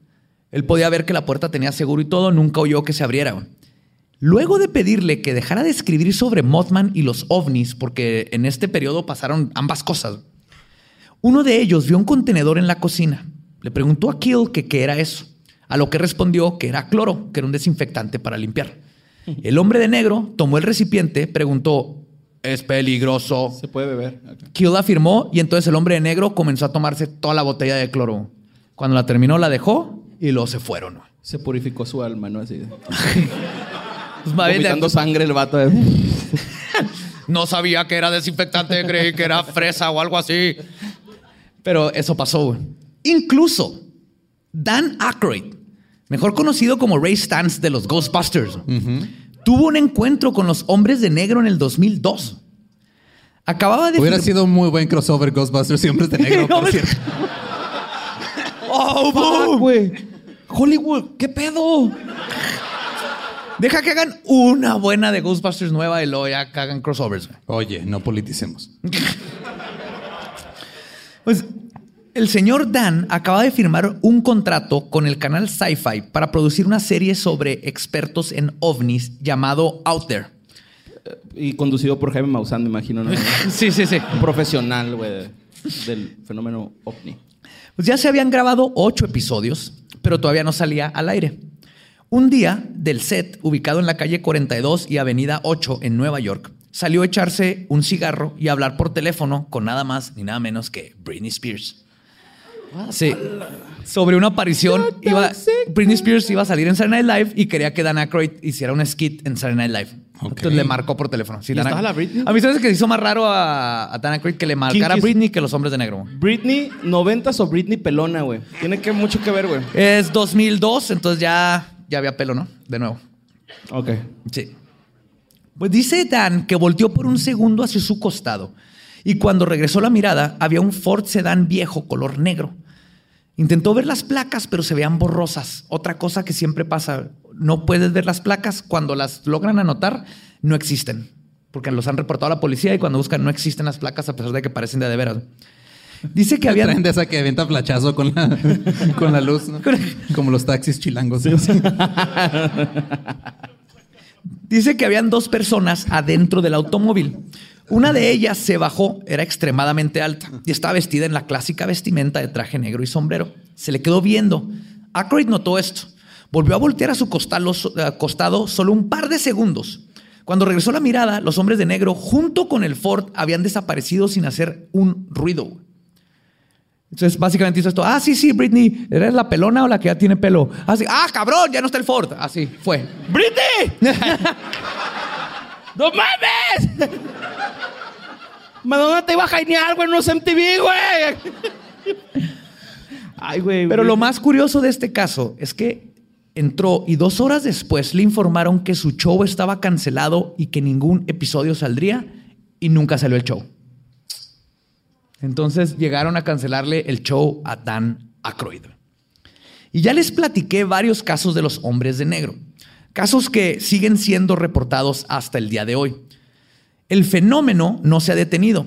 Él podía ver que la puerta tenía seguro y todo, nunca oyó que se abriera. Luego de pedirle que dejara de escribir sobre Mothman y los ovnis, porque en este periodo pasaron ambas cosas, uno de ellos vio un contenedor en la cocina. Le preguntó a Kill que qué era eso, a lo que respondió que era cloro, que era un desinfectante para limpiar. El hombre de negro tomó el recipiente, preguntó, ¿es peligroso? Se puede beber. Kill afirmó y entonces el hombre de negro comenzó a tomarse toda la botella de cloro. Cuando la terminó, la dejó y luego se fueron. Se purificó su alma, ¿no? Así. Bien, Vomitando sangre el vato. eh. No sabía que era desinfectante, creí que era fresa o algo así. Pero eso pasó. güey. Incluso Dan Aykroyd, mejor conocido como Ray Stantz de los Ghostbusters, tuvo un encuentro con los hombres de negro en el 2002. Acababa de Hubiera sido un muy buen crossover Ghostbusters y hombres de negro, por cierto. ¡Oh, güey. Hollywood, ¿qué pedo? Deja que hagan una buena de Ghostbusters nueva y luego ya que hagan crossovers. güey. Oye, no politicemos. Pues el señor Dan acaba de firmar un contrato con el canal Sci-Fi para producir una serie sobre expertos en ovnis llamado Out There. Y conducido por Jaime Maussan, me imagino, ¿no? Sí, sí, sí. Un profesional, güey, del fenómeno ovni. Pues ya se habían grabado ocho episodios, pero todavía no salía al aire. Un día, del set, ubicado en la calle 42 y avenida 8 en Nueva York, salió a echarse un cigarro y a hablar por teléfono con nada más ni nada menos que Britney Spears. Sí. Sobre una aparición, iba, Britney Spears iba a salir en Saturday Night Live y quería que Dan Aykroyd hiciera un skit en Saturday Night Live. Entonces le marcó por teléfono. Sí, ¿Y Dan estaba Aykroyd- la Britney? A mí se que se hizo más raro a, a Dan Aykroyd que le marcara a? Britney que los hombres de negro. Britney, noventas o Britney pelona, güey. Tiene que mucho que ver, güey. Es 2002, entonces ya, ya había pelo, ¿no? De nuevo. Ok. Sí. Pues dice Dan que volteó por un segundo hacia su costado y cuando regresó la mirada había un Ford Sedan viejo color negro. Intentó ver las placas, pero se veían borrosas. Otra cosa que siempre pasa, no puedes ver las placas. Cuando las logran anotar, no existen. Porque los han reportado a la policía y cuando buscan no existen las placas a pesar de que parecen de de veras. Dice que había... Traen de esa que avienta flachazo con la, con la luz, ¿no? Como los taxis chilangos. Dice que habían dos personas adentro del automóvil. Una de ellas se bajó, era extremadamente alta y estaba vestida en la clásica vestimenta de traje negro y sombrero. Se le quedó viendo. Aykroyd notó esto. Volvió a voltear a su costalo- eh, costado solo un par de segundos. Cuando regresó la mirada, los hombres de negro, junto con el Ford, habían desaparecido sin hacer un ruido. Entonces, básicamente hizo esto. Ah, sí, sí, Britney. ¿Eres la pelona o la que ya tiene pelo? Ah, sí. Ah, cabrón, ya no está el Ford. Así fue. ¡Britney! ¡No mames! Madonna te iba a jainear, güey, no es MTV, güey. Ay, güey. Pero güey. lo más curioso de este caso es que entró y dos horas después le informaron que su show estaba cancelado y que ningún episodio saldría y nunca salió el show. Entonces llegaron a cancelarle el show a Dan Aykroyd. Y ya les platiqué varios casos de los hombres de negro. Casos que siguen siendo reportados hasta el día de hoy. El fenómeno no se ha detenido.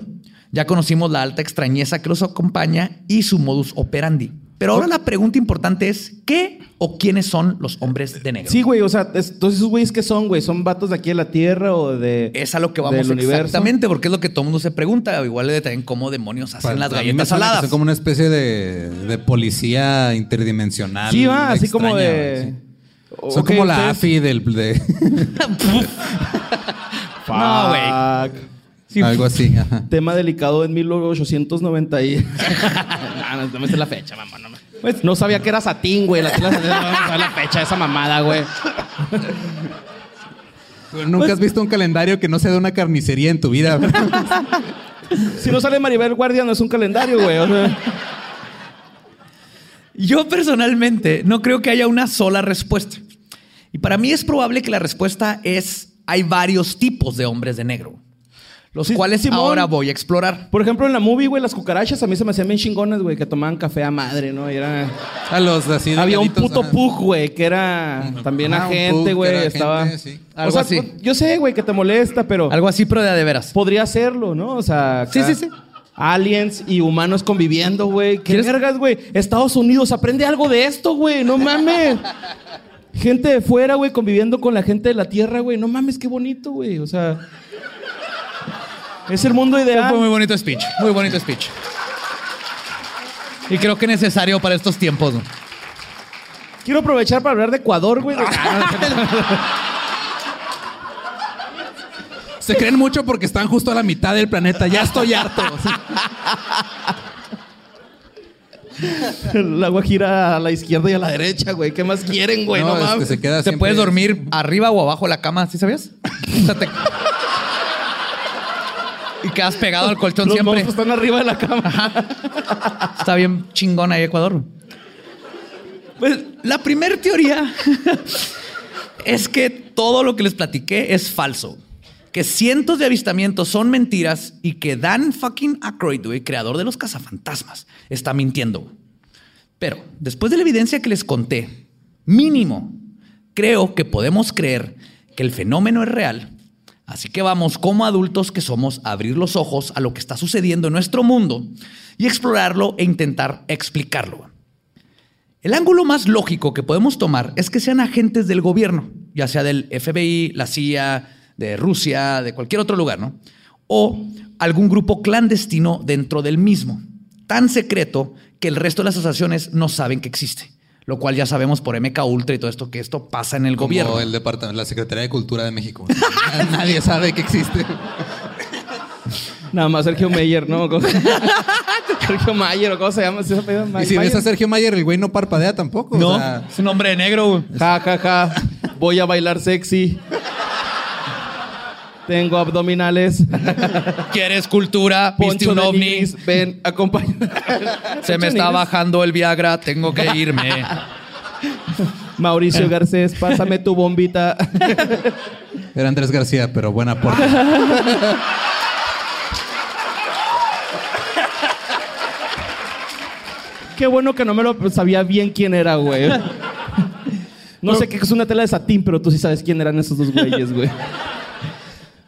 Ya conocimos la alta extrañeza que los acompaña y su modus operandi. Pero ahora la pregunta importante es, ¿qué o quiénes son los hombres de negro? Sí, güey, o sea, es- entonces esos güeyes que son, güey, son vatos de aquí de la Tierra o de. Es a lo que vamos del universo? exactamente, porque es lo que todo el mundo se pregunta. Igual de también cómo demonios hacen las A mí me galletas saladas. Son como una especie de, de policía interdimensional. Sí, va, así extraña, como de. sí. Son como la AFI del, de No, güey. Sí, algo así. ajá. Tema delicado en 1890 y... no, no, no me sé la fecha, mamá. No, me- Pues, no sabía que era satín, güey. La, la, la, la fecha de esa mamada, güey. Nunca has visto un calendario que no sea de una carnicería en tu vida. Si no sale Maribel Guardia, no es un calendario, güey. O sea, Yo personalmente no creo que haya una sola respuesta. Y para mí es probable que la respuesta es hay varios tipos de hombres de negro, los Sí, cuales Simón. ahora voy a explorar. por ejemplo, en la movie, güey, las cucarachas a mí se me hacían bien chingones, güey, que tomaban café a madre, ¿no? Y era... A los así. Había un puto ajá. pug, güey, que era también agente, güey. Estaba... agente, sí. O Algo sea, así. Yo sé, güey, que te molesta, pero... Algo así, pero de a de veras. podría hacerlo, ¿no? O sea, acá Sí, sí, sí. Aliens y humanos conviviendo, güey. ¿Qué ¿Quieres- vergas, güey? Estados Unidos, aprende algo de esto, güey. No mames. Gente de fuera, güey, conviviendo con la gente de la Tierra, güey. No mames, qué bonito, güey. O sea, es el mundo Fue muy ideal. bonito speech, muy bonito speech. Y creo que necesario para estos tiempos. ¿no? Quiero aprovechar para hablar de Ecuador, güey. Se creen mucho porque están justo a la mitad del planeta. Ya estoy harto. El agua gira a la izquierda y a la derecha, güey. ¿Qué más quieren, güey? No, No, este, mames. se queda Te siempre- puedes dormir arriba o abajo de la cama, ¿sí sabías? O sea, te- Y quedas pegado al colchón Los siempre. están arriba de la cama. Está bien chingón ahí Ecuador. Pues la primera teoría es que todo lo que les platiqué es falso. Que cientos de avistamientos son mentiras y que Dan fucking Aykroyd, güey, creador de los cazafantasmas, está mintiendo. Pero después de la evidencia que les conté, mínimo, creo que podemos creer que el fenómeno es real. Así que vamos como adultos que somos a abrir los ojos a lo que está sucediendo en nuestro mundo y explorarlo e intentar explicarlo. El ángulo más lógico que podemos tomar es que sean agentes del gobierno, ya sea del FBI, la CIA, de Rusia, de cualquier otro lugar, ¿no? O algún grupo clandestino dentro del mismo, tan secreto que el resto de las asociaciones no saben que existe. Lo cual ya sabemos por MK Ultra y todo esto que esto pasa en el Como gobierno. el departamento, la Secretaría de Cultura de México. Nadie sabe que existe. Nada más Sergio Meyer, ¿no? ¿Cómo- Sergio Mayer, ¿o cómo se llama? ¿Sí se apellida? Y si ves a Sergio Mayer, el güey no parpadea tampoco. No, O sea, es un hombre de negro. Ja, ja, ja. Voy a bailar sexy. Tengo abdominales. ¿Quieres cultura? ¿Viste Poncho un de ovni? Nigris, ven, acompaña. Se me está bajando el Viagra, tengo que irme. Mauricio Garcés, pásame tu bombita. era Andrés García, pero buen aporte. Qué bueno que no me lo sabía bien quién era, güey. No sé qué es una tela de satín, pero tú sí sabes quién eran esos dos güeyes, güey.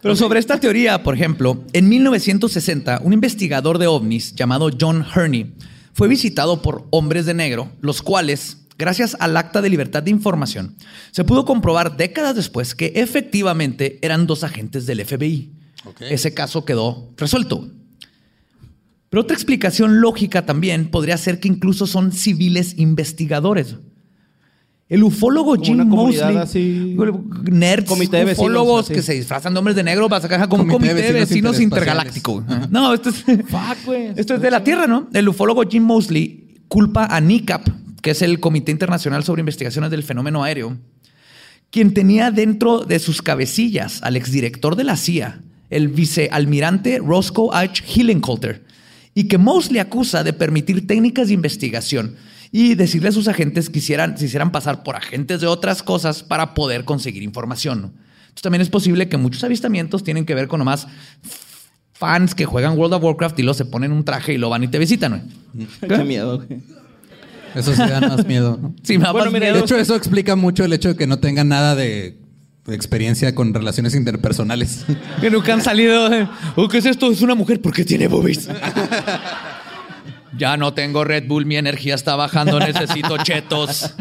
Pero sobre esta teoría, por ejemplo, en 1960, un investigador de ovnis llamado John Herney fue visitado por hombres de negro, los cuales, gracias al acta de libertad de información, se pudo comprobar décadas después que efectivamente eran dos agentes del FBI. Ese caso quedó resuelto. Pero otra explicación lógica también podría ser que incluso son civiles investigadores. El ufólogo Como Jim una comunidad Mosley, así- nerds, Comité de vecinos, ufólogos así. que se disfrazan de hombres de negro para sacar como un Comité de vecinos intergaláctico. No, esto es, Fuck, güey. esto es de la Tierra, ¿no? El ufólogo Jim Mosley culpa a NICAP, que es el Comité Internacional sobre Investigaciones del Fenómeno Aéreo, quien tenía dentro de sus cabecillas al exdirector de la CIA, el vicealmirante Roscoe H. Hillencoulter, y que Mosley acusa de permitir técnicas de investigación y decirle a sus agentes que hicieran, se hicieran pasar por agentes de otras cosas para poder conseguir información. ¿no? Entonces también es posible que muchos avistamientos tienen que ver con nomás fans que juegan World of Warcraft y luego se ponen un traje y lo van y te visitan. ¿no? Qué miedo, güey. Eso sí da más miedo. ¿no? Sí, me da Bueno, más mira, miedo. De hecho, eso explica mucho el hecho de que no tengan nada de experiencia con relaciones interpersonales. Que nunca han salido. de, "Oh, ¿Qué es esto? Es una mujer porque tiene boobies. Ya no tengo Red Bull, mi energía está bajando, necesito chetos.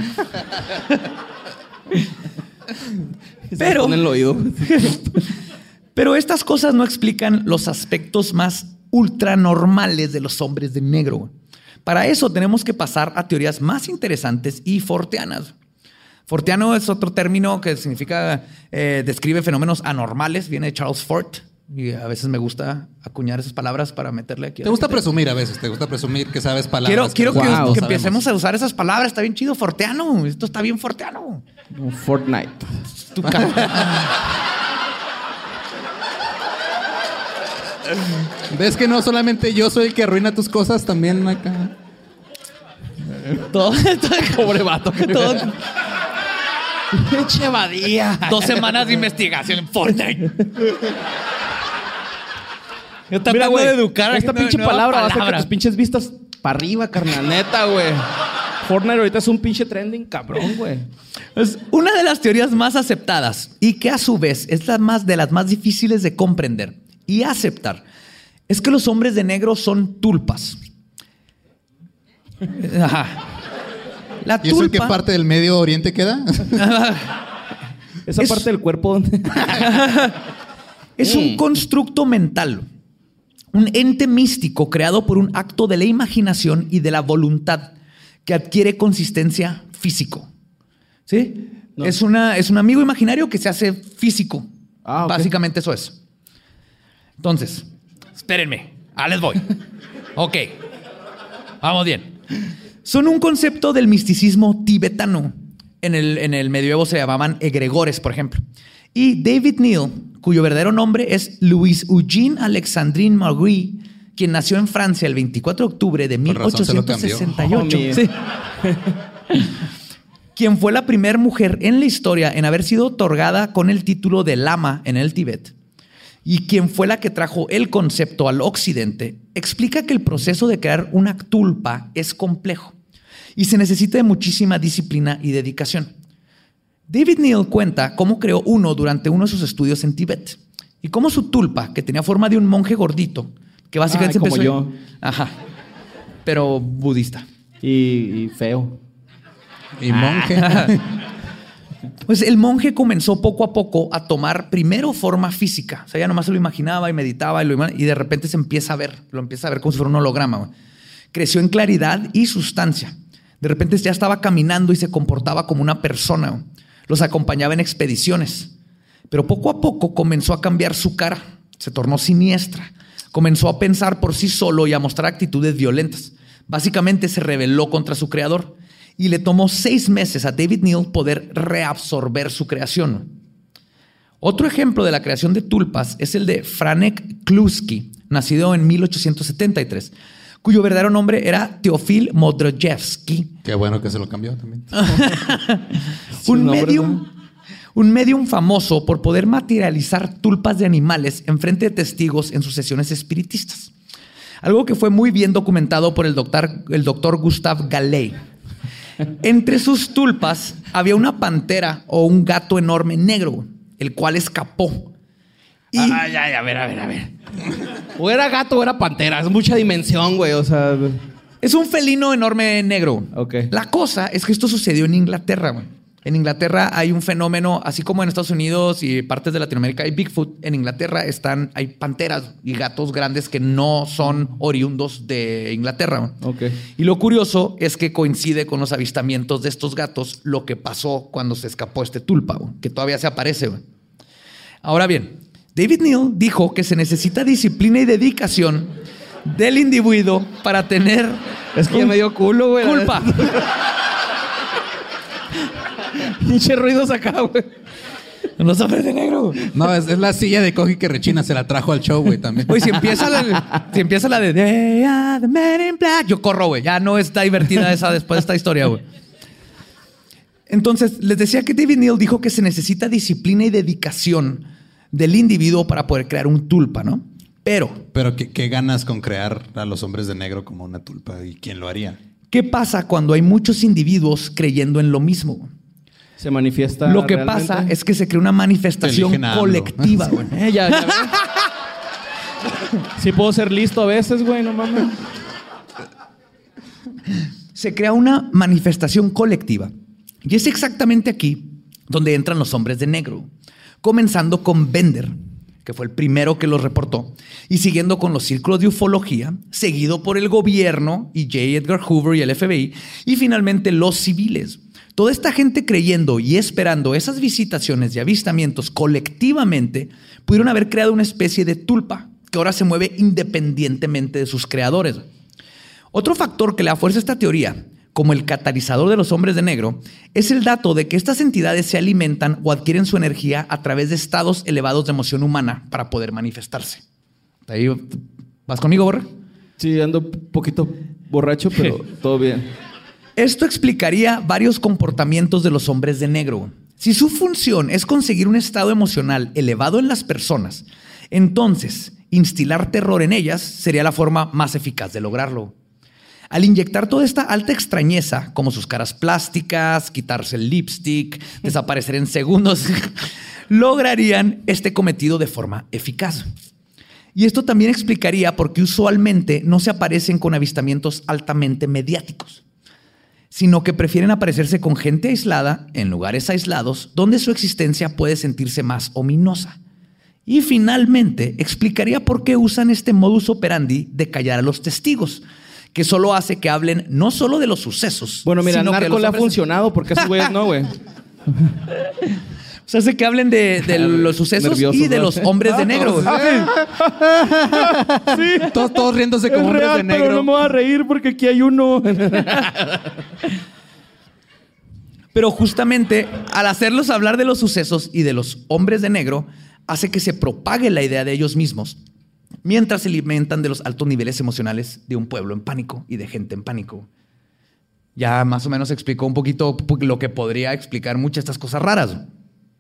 Pero, Pon el oído. pero estas cosas no explican los aspectos más ultranormales de los hombres de negro. Para eso tenemos que pasar a teorías más interesantes y forteanas. Forteano es otro término que significa, eh, describe fenómenos anormales, viene de Charles Fort. Y a veces me gusta acuñar esas palabras para meterle aquí. Te gusta presumir a veces, te gusta presumir que sabes palabras. Quiero, quiero que, empecemos a usar esas palabras. Está bien chido, Forteano. Esto está bien Forteano. Fortnite. Tu ¿Ves que no solamente yo soy el que arruina tus cosas? También acá. todo, Pobre vato. todo- Pinche badía. dos semanas de investigación en Fortnite. Yo Mira, tratando güey. de educar a Esta pinche nueva palabra va a hacer que palabra. tus pinches vistas para arriba, carnal. Neta, güey. Fortnite ahorita es un pinche trending cabrón, güey. Es una de las teorías más aceptadas y que a su vez es la más de las más difíciles de comprender y aceptar es que los hombres de negro son tulpas. Ajá. La ¿Y eso en qué tulpa parte del Medio Oriente queda? Esa Es- parte del cuerpo donde. es un constructo mental, un ente místico creado por un acto de la imaginación y de la voluntad que adquiere consistencia físico. ¿Sí? No. Es, una, es un amigo imaginario que se hace físico. Ah. Básicamente eso es. Entonces, espérenme, ah, les voy. Ok, vamos bien. Son un concepto del misticismo tibetano. En el, en el medioevo se llamaban egregores, por ejemplo. Y David Neal, cuyo verdadero nombre es Louis Eugene Alexandrine Marguerite, quien nació en Francia el 24 de octubre de Por razón se lo cambió. 1868. Oh, Sí. quien fue la primera mujer en la historia en haber sido otorgada con el título de lama en el Tíbet y quien fue la que trajo el concepto al occidente, explica que el proceso de crear una tulpa es complejo y se necesita de muchísima disciplina y dedicación. David Neal cuenta cómo creó uno durante uno de sus estudios en Tíbet y cómo su tulpa, que tenía forma de un monje gordito, que básicamente Ay, como empezó- yo. Ajá. Pero budista. Y, y feo. Y monje. Pues el monje comenzó poco a poco a tomar primero forma física. O sea, ya nomás se lo imaginaba y meditaba y, lo y de repente se empieza a ver, lo empieza a ver como si fuera un holograma. Creció en claridad y sustancia. De repente ya estaba caminando y se comportaba como una persona. Los acompañaba en expediciones. Pero poco a poco comenzó a cambiar su cara. Se tornó siniestra. Comenzó a pensar por sí solo y a mostrar actitudes violentas. Básicamente se rebeló contra su creador y le tomó seis meses a David Neal poder reabsorber su creación. Otro ejemplo de la creación de tulpas es el de Franek Kluski, nacido en 1873, cuyo verdadero nombre era Teofil Modrojevsky, Qué bueno que se lo cambió también. un medium, un medium famoso por poder materializar tulpas de animales en frente de testigos en sus sesiones espiritistas. Algo que fue muy bien documentado por el doctor, el doctor Gustave Gallet. Entre sus tulpas había una pantera o un gato enorme negro, el cual escapó. Y Ay, ay, a ver, a ver, a ver. O era gato o era pantera. Es mucha dimensión, güey. O sea. es un felino enorme negro. Ok. La cosa es que esto sucedió en Inglaterra. güey. En Inglaterra hay un fenómeno, así como en Estados Unidos y partes de Latinoamérica hay Bigfoot. En Inglaterra están, hay panteras y gatos grandes que no son oriundos de Inglaterra. güey. Ok. Y lo curioso es que coincide con los avistamientos de estos gatos lo que pasó cuando se escapó este tulpa, güey, que todavía se aparece. güey. Ahora bien, David Neal dijo que se necesita disciplina y dedicación del individuo para tener Es que me dio culo, güey. culpa. Pinche ruidos acá, güey. Los hombres de negro. güey. No, es, es la silla de Coji que rechina, se la trajo al show, güey, también. Güey, si empieza la, si empieza la de They are the men in black, yo corro, güey. Ya no está divertida esa después de esta historia, güey. Entonces, les decía que David Neal dijo que se necesita disciplina y dedicación del individuo para poder crear un tulpa, ¿no? Pero, Pero ¿qué, qué ganas con crear a los hombres de negro como una tulpa? ¿Y quién lo haría? ¿qué pasa cuando hay muchos individuos creyendo en lo mismo? Se manifiesta. Lo que realmente. pasa es que se crea una manifestación colectiva, güey. Eh, ya, ya ves. Sí puedo ser listo a veces, güey, no mames. se crea una manifestación colectiva. Y es exactamente aquí donde entran los hombres de negro, comenzando con Bender, que fue el primero que los reportó, y siguiendo con los círculos de ufología, seguido por el gobierno y J. Edgar Hoover y el FBI, y finalmente los civiles. Toda esta gente creyendo y esperando esas visitaciones y avistamientos colectivamente pudieron haber creado una especie de tulpa que ahora se mueve independientemente de sus creadores. Otro factor que le da fuerza a esta teoría, como el catalizador de los hombres de negro, es el dato de que estas entidades se alimentan o adquieren su energía a través de estados elevados de emoción humana para poder manifestarse. Ahí, ¿Vas conmigo, Borre? Sí, ando un poquito borracho, pero todo bien. Esto explicaría varios comportamientos de los hombres de negro. Si su función es conseguir un estado emocional elevado en las personas, entonces instilar terror en ellas sería la forma más eficaz de lograrlo. Al inyectar toda esta alta extrañeza, como sus caras plásticas, quitarse el lipstick, desaparecer en segundos, lograrían este cometido de forma eficaz. Y esto también explicaría por qué usualmente no se aparecen con avistamientos altamente mediáticos sino que prefieren aparecerse con gente aislada en lugares aislados donde su existencia puede sentirse más ominosa. Y finalmente explicaría por qué usan este modus operandi de callar a los testigos, que solo hace que hablen no solo de los sucesos. Bueno, mira, sino Narco le ha hombres- funcionado porque esos güeyes no, güey. O sea, hace que hablen de, de los sucesos Nerviosos, y de ¿no? los hombres de negro. güey. Todos, todos riéndose como Es hombres de negro. pero no me voy a reír porque aquí hay uno. Pero justamente al hacerlos hablar de los sucesos y de los hombres de negro, hace que se propague la idea de ellos mismos, mientras se alimentan de los altos niveles emocionales de un pueblo en pánico y de gente en pánico. Ya más o menos explicó un poquito lo que podría explicar muchas de estas cosas raras.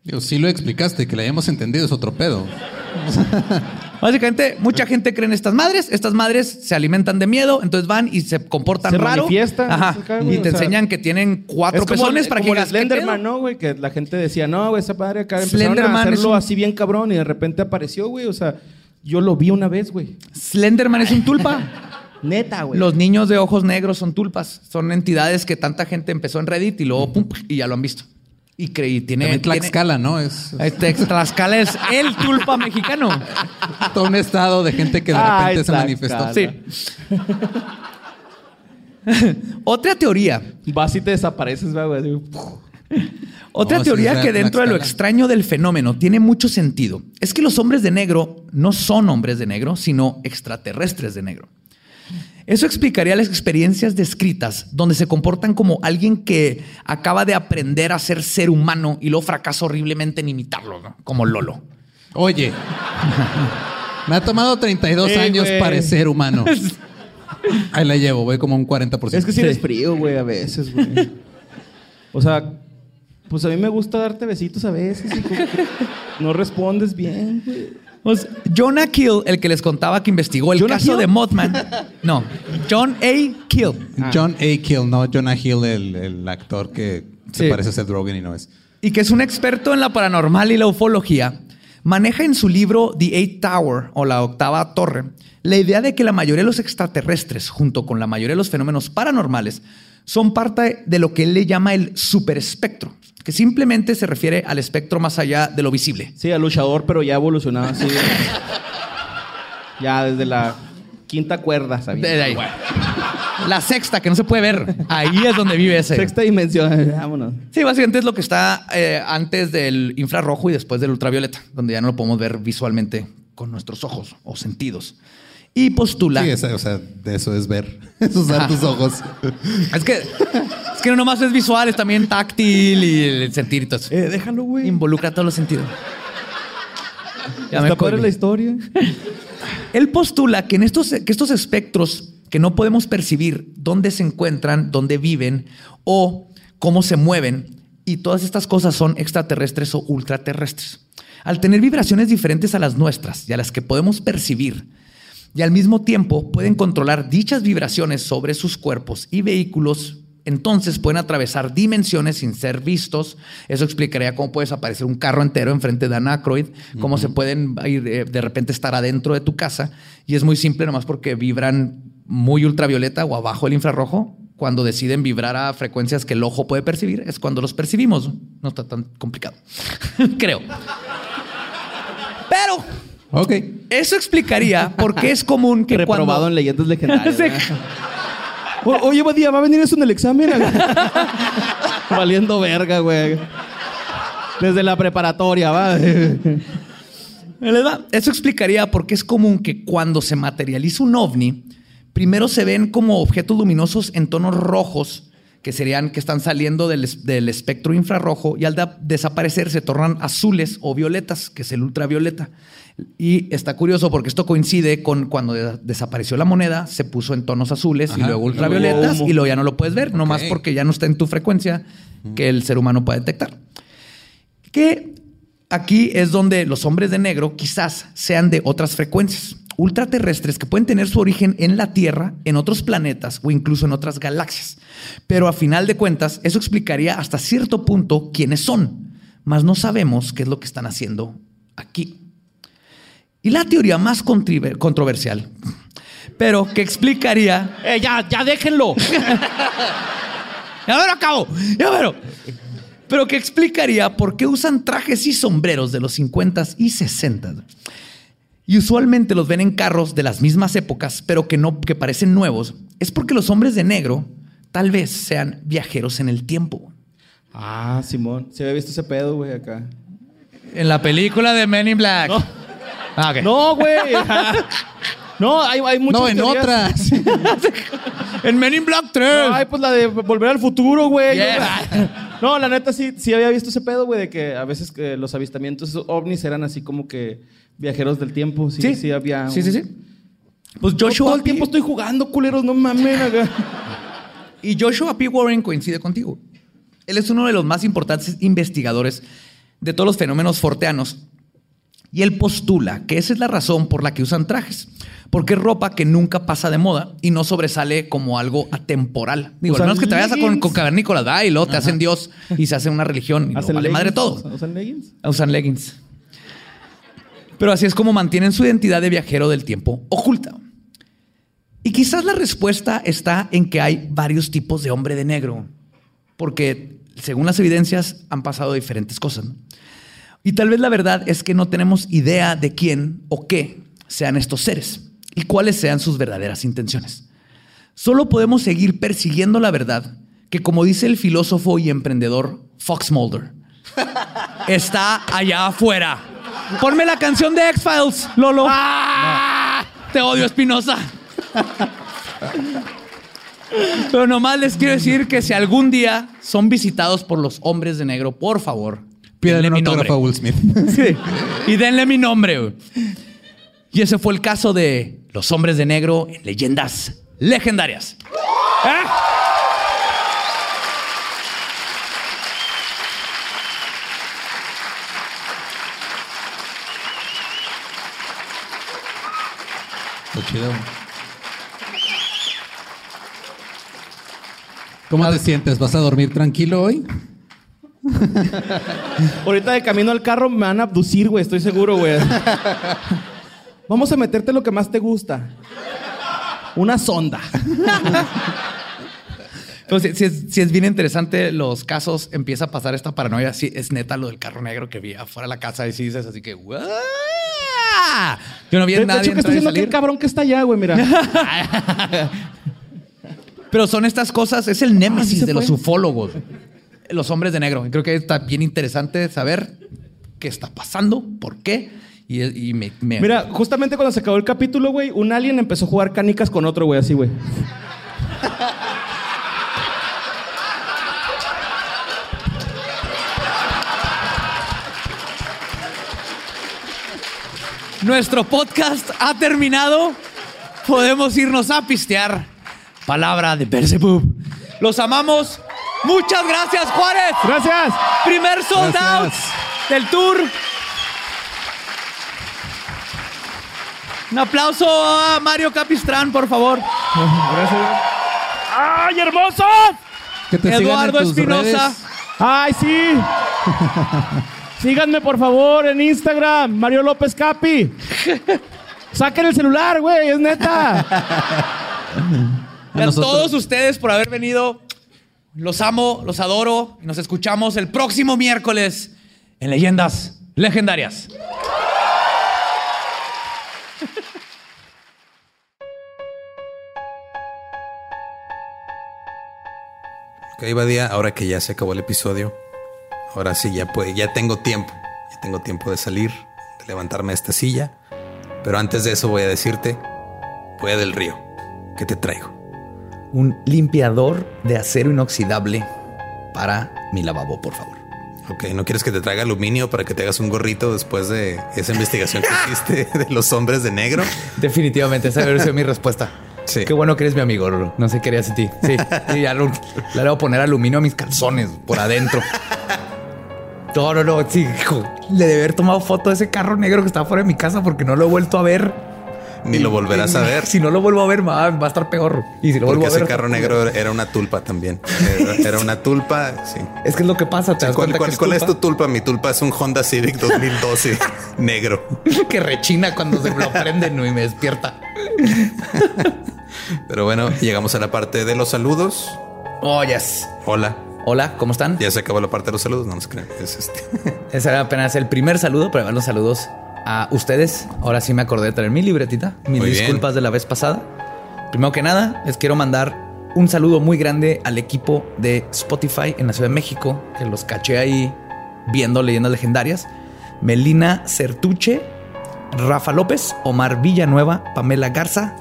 Digo, sí lo explicaste, que le hayamos entendido es otro pedo. Básicamente, mucha gente cree en estas madres. Estas madres se alimentan de miedo, entonces van y se comportan Se raro. manifiestan, Ajá. Y te o sea, enseñan que tienen cuatro pezones para que como ¿qué Slenderman? ¿no, güey? Que la gente decía, no, güey, esa padre acá empezaron Slenderman a hacerlo un- así bien cabrón y de repente apareció, güey. O sea, yo lo vi una vez, güey. Slenderman es un tulpa. Neta, güey. Los niños de ojos negros son tulpas. Son entidades que tanta gente empezó en Reddit y luego pum, y ya lo han visto. Y creí, tiene. También tiene- Tlaxcala, ¿no? Es Este, Tlaxcala es el tulpa mexicano. todo un estado de gente que de Ay, repente se Tlaxcala. manifestó. Sí. Otra teoría. Vas y te desapareces, güey. Otra No, teoría que dentro de lo extraño del fenómeno tiene mucho sentido es que los hombres de negro no son hombres de negro, sino extraterrestres de negro. Eso explicaría las experiencias descritas donde se comportan como alguien que acaba de aprender a ser ser humano y luego fracasa horriblemente en imitarlo, ¿no? como Lolo. Oye, me ha tomado 32 Eh, años güey. parecer humano. Ahí la llevo, voy como un 40%. Es que si eres frío, güey, a veces, güey. O sea, pues a mí me gusta darte besitos a veces y como que no respondes bien, güey. Sea, Jonah Kill, el que les contaba que investigó el ¿Jonah caso Hill? de Mothman. No, John A. Kill. John A. Kill, no Jonah Hill, el, el actor que se Sí. parece a Seth Rogen y no es. y que es un experto en la paranormal y la ufología, maneja en su libro The Eight Tower o la octava torre la idea de que la mayoría de los extraterrestres, junto con la mayoría de los fenómenos paranormales, son parte de lo que él le llama el superespectro, que simplemente se refiere al espectro más allá de lo visible. Sí, al luchador, pero ya evolucionado así. ya desde la quinta cuerda, ¿sabías? De ahí. La sexta, que no se puede ver. Ahí es donde vive ese. Sexta dimensión, vámonos. Sí, básicamente es lo que está eh, antes del infrarrojo y después del ultravioleta, donde ya no lo podemos ver visualmente con nuestros ojos o sentidos. Y postula. Sí, esa- o sea, de eso es ver. Es usar Ajá. tus ojos. Es que, que no nomás es visual, es también táctil y el sentir y todo eso. Eh, déjalo, güey. Involucra todos los sentidos. Ya padre cohibí. la historia. Él postula que en estos, que estos espectros que no podemos percibir dónde se encuentran, dónde viven o cómo se mueven, y todas estas cosas son extraterrestres o ultraterrestres. Al tener vibraciones diferentes a las nuestras y a las que podemos percibir, y al mismo tiempo pueden controlar dichas vibraciones sobre sus cuerpos y vehículos, entonces pueden atravesar dimensiones sin ser vistos. Eso explicaría cómo puedes aparecer un carro entero enfrente de Anacroid, cómo se pueden ir, eh, de repente estar adentro de tu casa. Y es muy simple, nomás porque vibran muy ultravioleta o abajo el infrarrojo. Cuando deciden vibrar a frecuencias que el ojo puede percibir, es cuando los percibimos. No está tan complicado. Creo. Pero Ok. eso explicaría por qué es común que Reprobado cuando... en leyendas legendarias. O- Oye, Badía, ¿va a venir eso en el examen? Valiendo verga, güey. Desde la preparatoria, va. Eso explicaría por qué es común que cuando se materializa un ovni, primero se ven como objetos luminosos en tonos rojos, que serían que están saliendo del, del espectro infrarrojo, y al desaparecer se tornan azules o violetas, que es el ultravioleta. Y está curioso porque esto coincide con cuando de- desapareció la moneda, se puso en tonos azules y Ajá. luego Y luego ultravioletas, y luego ya no lo puedes ver, nomás Ok. porque ya no está en tu frecuencia que el ser humano puede detectar. Que aquí es donde los hombres de negro quizás sean de otras frecuencias, ultraterrestres que pueden tener su origen en la Tierra, en otros planetas o incluso en otras galaxias. Pero a final de cuentas, eso explicaría hasta cierto punto quiénes son, mas no sabemos qué es lo que están haciendo aquí. Y la teoría más controversial, pero que explicaría Eh, ya, ya déjenlo. ya me lo acabo. Ya me lo- Pero que explicaría por qué usan trajes y sombreros de los 50s y 60s. Y usualmente los ven en carros de las mismas épocas, pero que no que parecen nuevos. Es porque los hombres de negro tal vez sean viajeros en el tiempo. Ah, Simón. Se había visto ese pedo, güey, acá. En la película de Men in Black. No. Ah, ok. No, güey. No, hay, hay muchas No, en teorías. otras. En Men in Black 3. Ay, pues la de volver al futuro, güey. Yes. No, la neta sí, sí había visto ese pedo, güey, de que a veces que los avistamientos ovnis eran así como que viajeros del tiempo. Sí, sí, había. Sí, un- sí, sí. Pues Yo Joshua todo el tiempo estoy jugando, culeros, no mames. acá. Y Joshua P. Warren coincide contigo. Él es uno de los más importantes investigadores de todos los fenómenos forteanos Y él postula que esa es la razón por la que usan trajes. Porque es ropa que nunca pasa de moda y no sobresale como algo atemporal. Digo, al menos que te vayas a con, con cavernícolas, ¿verdad? Y luego te hacen Dios y se hace una religión y no ¿Hacen vale madre todo. ¿Usan leggings? Usan leggings. Pero así es como mantienen su identidad de viajero del tiempo oculta. Y quizás la respuesta está en que hay varios tipos de hombre de negro, porque según las evidencias han pasado diferentes cosas. ¿no? Y tal vez la verdad es que no tenemos idea de quién o qué sean estos seres y cuáles sean sus verdaderas intenciones. Solo podemos seguir persiguiendo la verdad que, como dice el filósofo y emprendedor Fox Mulder, está allá afuera. Ponme la canción de X-Files, Lolo. Te odio, Espinosa. Pero nomás les quiero decir que si algún día son visitados por los hombres de negro, por favor, un mi nombre. a Will Smith. Sí. Y denle mi nombre. güey. Y ese fue el caso de los hombres de negro en leyendas legendarias. ¿Eh? Chido. ¿Cómo te sientes? ¿Vas a dormir tranquilo hoy? Ahorita de camino al carro me van a abducir, güey, estoy seguro, güey. Vamos a meterte lo que más te gusta. Una sonda. Entonces, si es, si es bien interesante los casos, empieza a pasar esta paranoia. Sí, es neta lo del carro negro que vi afuera de la casa y si dices así que. Yo no vi a De, de nadie hecho, que está entrar y diciendo salir. aquel cabrón que está allá, güey, mira. Pero son estas cosas, es el némesis Ah, se de los ufólogos, los hombres de negro. Y creo que está bien interesante saber qué está pasando, por qué. Y, y me, me- Mira, justamente cuando se acabó el capítulo, güey, un alien empezó a jugar canicas con otro, güey, así, güey. Nuestro podcast ha terminado. Podemos irnos a pistear. Palabra de Beelzebub. Los amamos. Muchas gracias, Juárez. Gracias. Primer sold out del tour. Un aplauso a Mario Capistrán, por favor. Gracias. ¡Ay, hermosos! Que te sigan Eduardo Espinosa. ¡Ay, sí! Síganme, por favor, en Instagram, Mario López Capi. Saquen el celular, güey, es neta. A nosotros- todos ustedes por haber venido. Los amo, los adoro. Y nos escuchamos el próximo miércoles en Leyendas Legendarias. Ok, Badía, ahora que ya se acabó el episodio, ahora sí ya puede, ya tengo tiempo, ya tengo tiempo de salir, de levantarme de esta silla. Pero antes de eso voy a decirte, voy a del río, ¿qué te traigo? Un limpiador de acero inoxidable para mi lavabo, por favor. Ok, ¿no quieres que te traiga aluminio para que te hagas un gorrito después de esa investigación que hiciste de los hombres de negro? Definitivamente, esa debe ser mi respuesta. Sí. Qué bueno que eres mi amigo, Rolo. No sé qué harías sin ti. Sí, sí, ya lo- le debo poner aluminio a mis calzones por adentro. No, no, no. Sí, hijo. Le debe haber tomado foto de ese carro negro que está fuera de mi casa porque no lo he vuelto a ver. Ni lo volverás a ver. Si no lo vuelvo a ver, va, va a estar peor. Y si lo vuelvo Porque a ver. ese carro negro era una tulpa también. Era, era una tulpa, sí. Es que es lo que pasa. ¿te ¿Cuál, que cuál es tu tulpa? Mi tulpa es un Honda Civic 2012 negro. que rechina cuando se lo prenden y me despierta. Pero bueno, llegamos a la parte de los saludos. Oh, yes. Hola. Hola, ¿cómo están? Ya se acabó la parte de los saludos, no nos crean. Es este. Ese era apenas el primer saludo, pero van los saludos a ustedes. Ahora sí me acordé de traer mi libretita. Mis Muy bien. disculpas de la vez pasada. Primero que nada, les quiero mandar un saludo muy grande al equipo de Spotify en la Ciudad de México, que los caché ahí viendo leyendas legendarias. Melina Certuche, Rafa López, Omar Villanueva, Pamela Garza.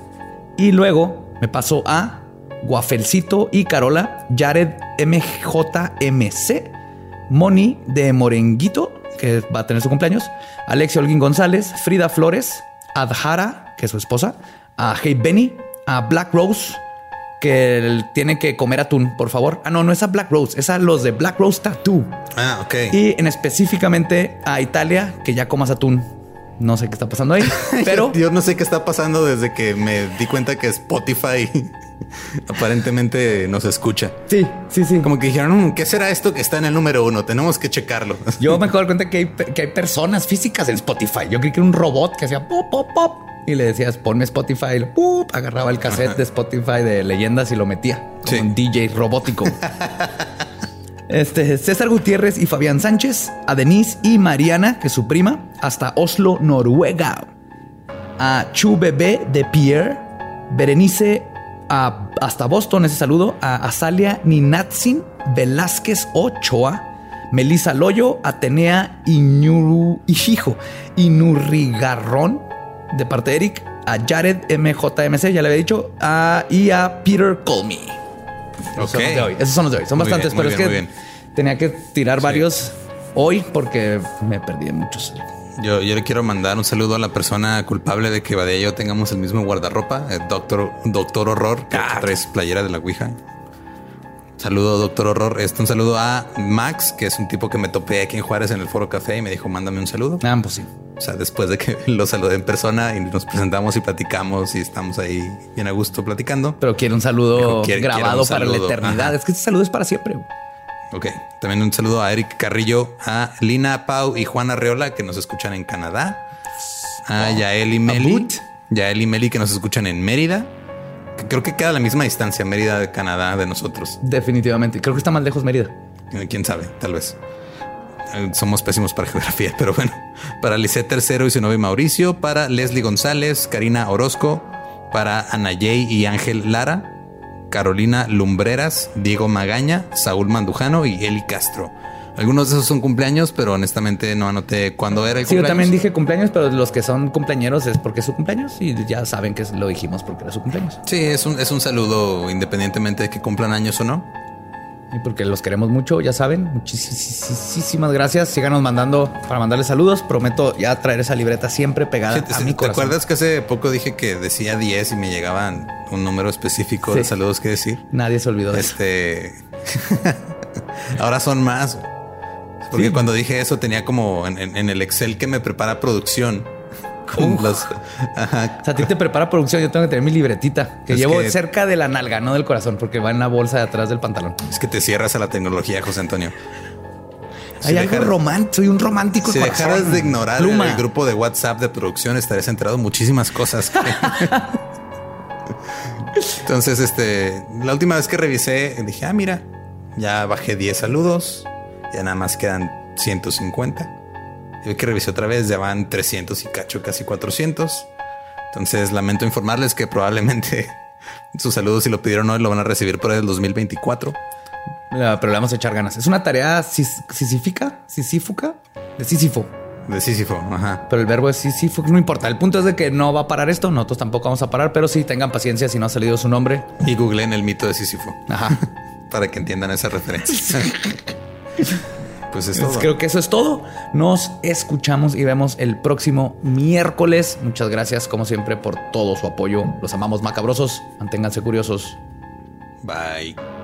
Y luego me pasó a Guafelcito y Carola, Jared MJMC, Moni de Morenguito, que va a tener su cumpleaños, Alexia Holguín González, Frida Flores, Adhara, que es su esposa, a Hey Benny, a Black Rose, que tiene que comer atún, por favor. Ah, no, no es a Black Rose, es a los de Black Rose Tattoo. Ah, ok. Y en específicamente a Italia, que ya comas atún. No sé qué está pasando ahí, pero Yo no sé qué está pasando desde que me di cuenta que Spotify aparentemente nos escucha. sí, sí, sí. Como que dijeron, "Mm, ¿qué será esto que está en el número uno? Tenemos que checarlo. Yo me doy cuenta que hay, que hay personas físicas en Spotify. Yo creí que era un robot que hacía pop, pop, pop. Y le decías, ponme Spotify. Y lo, pup, agarraba el cassette de Spotify de leyendas y lo metía. Como Sí. un DJ robótico. Este, César Gutiérrez y Fabián Sánchez, a Denise y Mariana, que es su prima, hasta Oslo, Noruega. A Chu Bebé de Pierre, Berenice a- hasta Boston, ese saludo. A Azalia Ninatsin Velázquez Ochoa, Melissa Loyo, Atenea Iñuru, Ijijo, Inurrigarrón, de parte de Eric. A Jared MJMC, ya le había dicho. a- y a Peter Colmy. Esos son los de hoy. Esos son los de hoy. Son Muy bastantes, bien, pero bien, es que tenía que tirar varios hoy porque me perdí de muchos. Yo, yo le quiero mandar un saludo a la persona culpable de que Badía y yo tengamos el mismo guardarropa, el doctor, doctor Horror, que Ah. traes playera de la Ouija. Saludo, doctor Horror. Este, un saludo a Max, que es un tipo que me topé aquí en Juárez en el Foro Café y me dijo, mándame un saludo. Ah, pues sí. O sea, después de que lo saludé en persona y nos presentamos y platicamos y estamos ahí bien a gusto platicando. Pero quiero un saludo Dijo, quiere- grabado para la eternidad. Ajá. Es que este saludo es para siempre. Ok. También un saludo a Eric Carrillo, a Lina Pau y Juana Reola que nos escuchan en Canadá. A Yael y Meli. Yael y Meli que nos escuchan en Mérida. Creo que queda a la misma distancia Mérida de Canadá de nosotros. Definitivamente. Creo que está más lejos Mérida. Eh, Quién sabe, tal vez. Eh, Somos pésimos para geografía, pero bueno. Para Lisette Tercero y su novio Mauricio. Para Leslie González, Karina Orozco. Para Anayey y Ángel Lara. Carolina Lumbreras, Diego Magaña, Saúl Mandujano y Eli Castro. Algunos de esos son cumpleaños, pero honestamente no anoté cuándo era el Sí, yo cumpleaños. también dije cumpleaños, pero los que son cumpleañeros es porque es su cumpleaños y ya saben que lo dijimos porque era su cumpleaños. Sí, es un, es un saludo independientemente de que cumplan años o no. Y porque los queremos mucho, ya saben. Muchísimas gracias. Síganos mandando para mandarles saludos. Prometo ya traer esa libreta siempre pegada Sí, ¿Te, a mi te corazón. acuerdas que hace poco dije que decía 10 y me llegaban un número específico de saludos que decir? Nadie se olvidó. Este. Ahora son más. Porque Sí. cuando dije eso tenía como en, en- en el Excel que me prepara producción. Con los. Ajá. O sea, a ti te prepara producción. Yo tengo que tener mi libretita que Es llevo que- cerca de la nalga, no del corazón, porque va en la bolsa de atrás del pantalón. Es que te cierras a la tecnología, José Antonio. Hay Si algo dejaras- romántico. Soy un romántico. Si de dejaras de ignorar Pluma. el grupo de WhatsApp de producción, estarías enterado de muchísimas cosas. Entonces, este, la última vez que revisé, dije, ah, mira, ya bajé 10 saludos, ya nada más quedan 150. Y hoy que revisé otra vez, ya van 300 y cacho, casi 400. Entonces, lamento informarles que probablemente sus saludos, si lo pidieron hoy, lo van a recibir por el 2024. La- Pero le vamos a echar ganas. Es una tarea sis- sisífica, sisífuca, de Sísifo. De Sísifo, ajá. Pero el verbo es Sísifo, no importa. El punto es de que no va a parar esto. Nosotros tampoco vamos a parar, pero sí tengan paciencia si no ha salido su nombre. Y googleen el mito de Sísifo Ajá. para que entiendan esa referencia. pues es todo. Creo que eso es todo. Nos escuchamos y vemos el próximo miércoles. Muchas gracias, como siempre, por todo su apoyo. Los amamos macabrosos. Manténganse curiosos. Bye.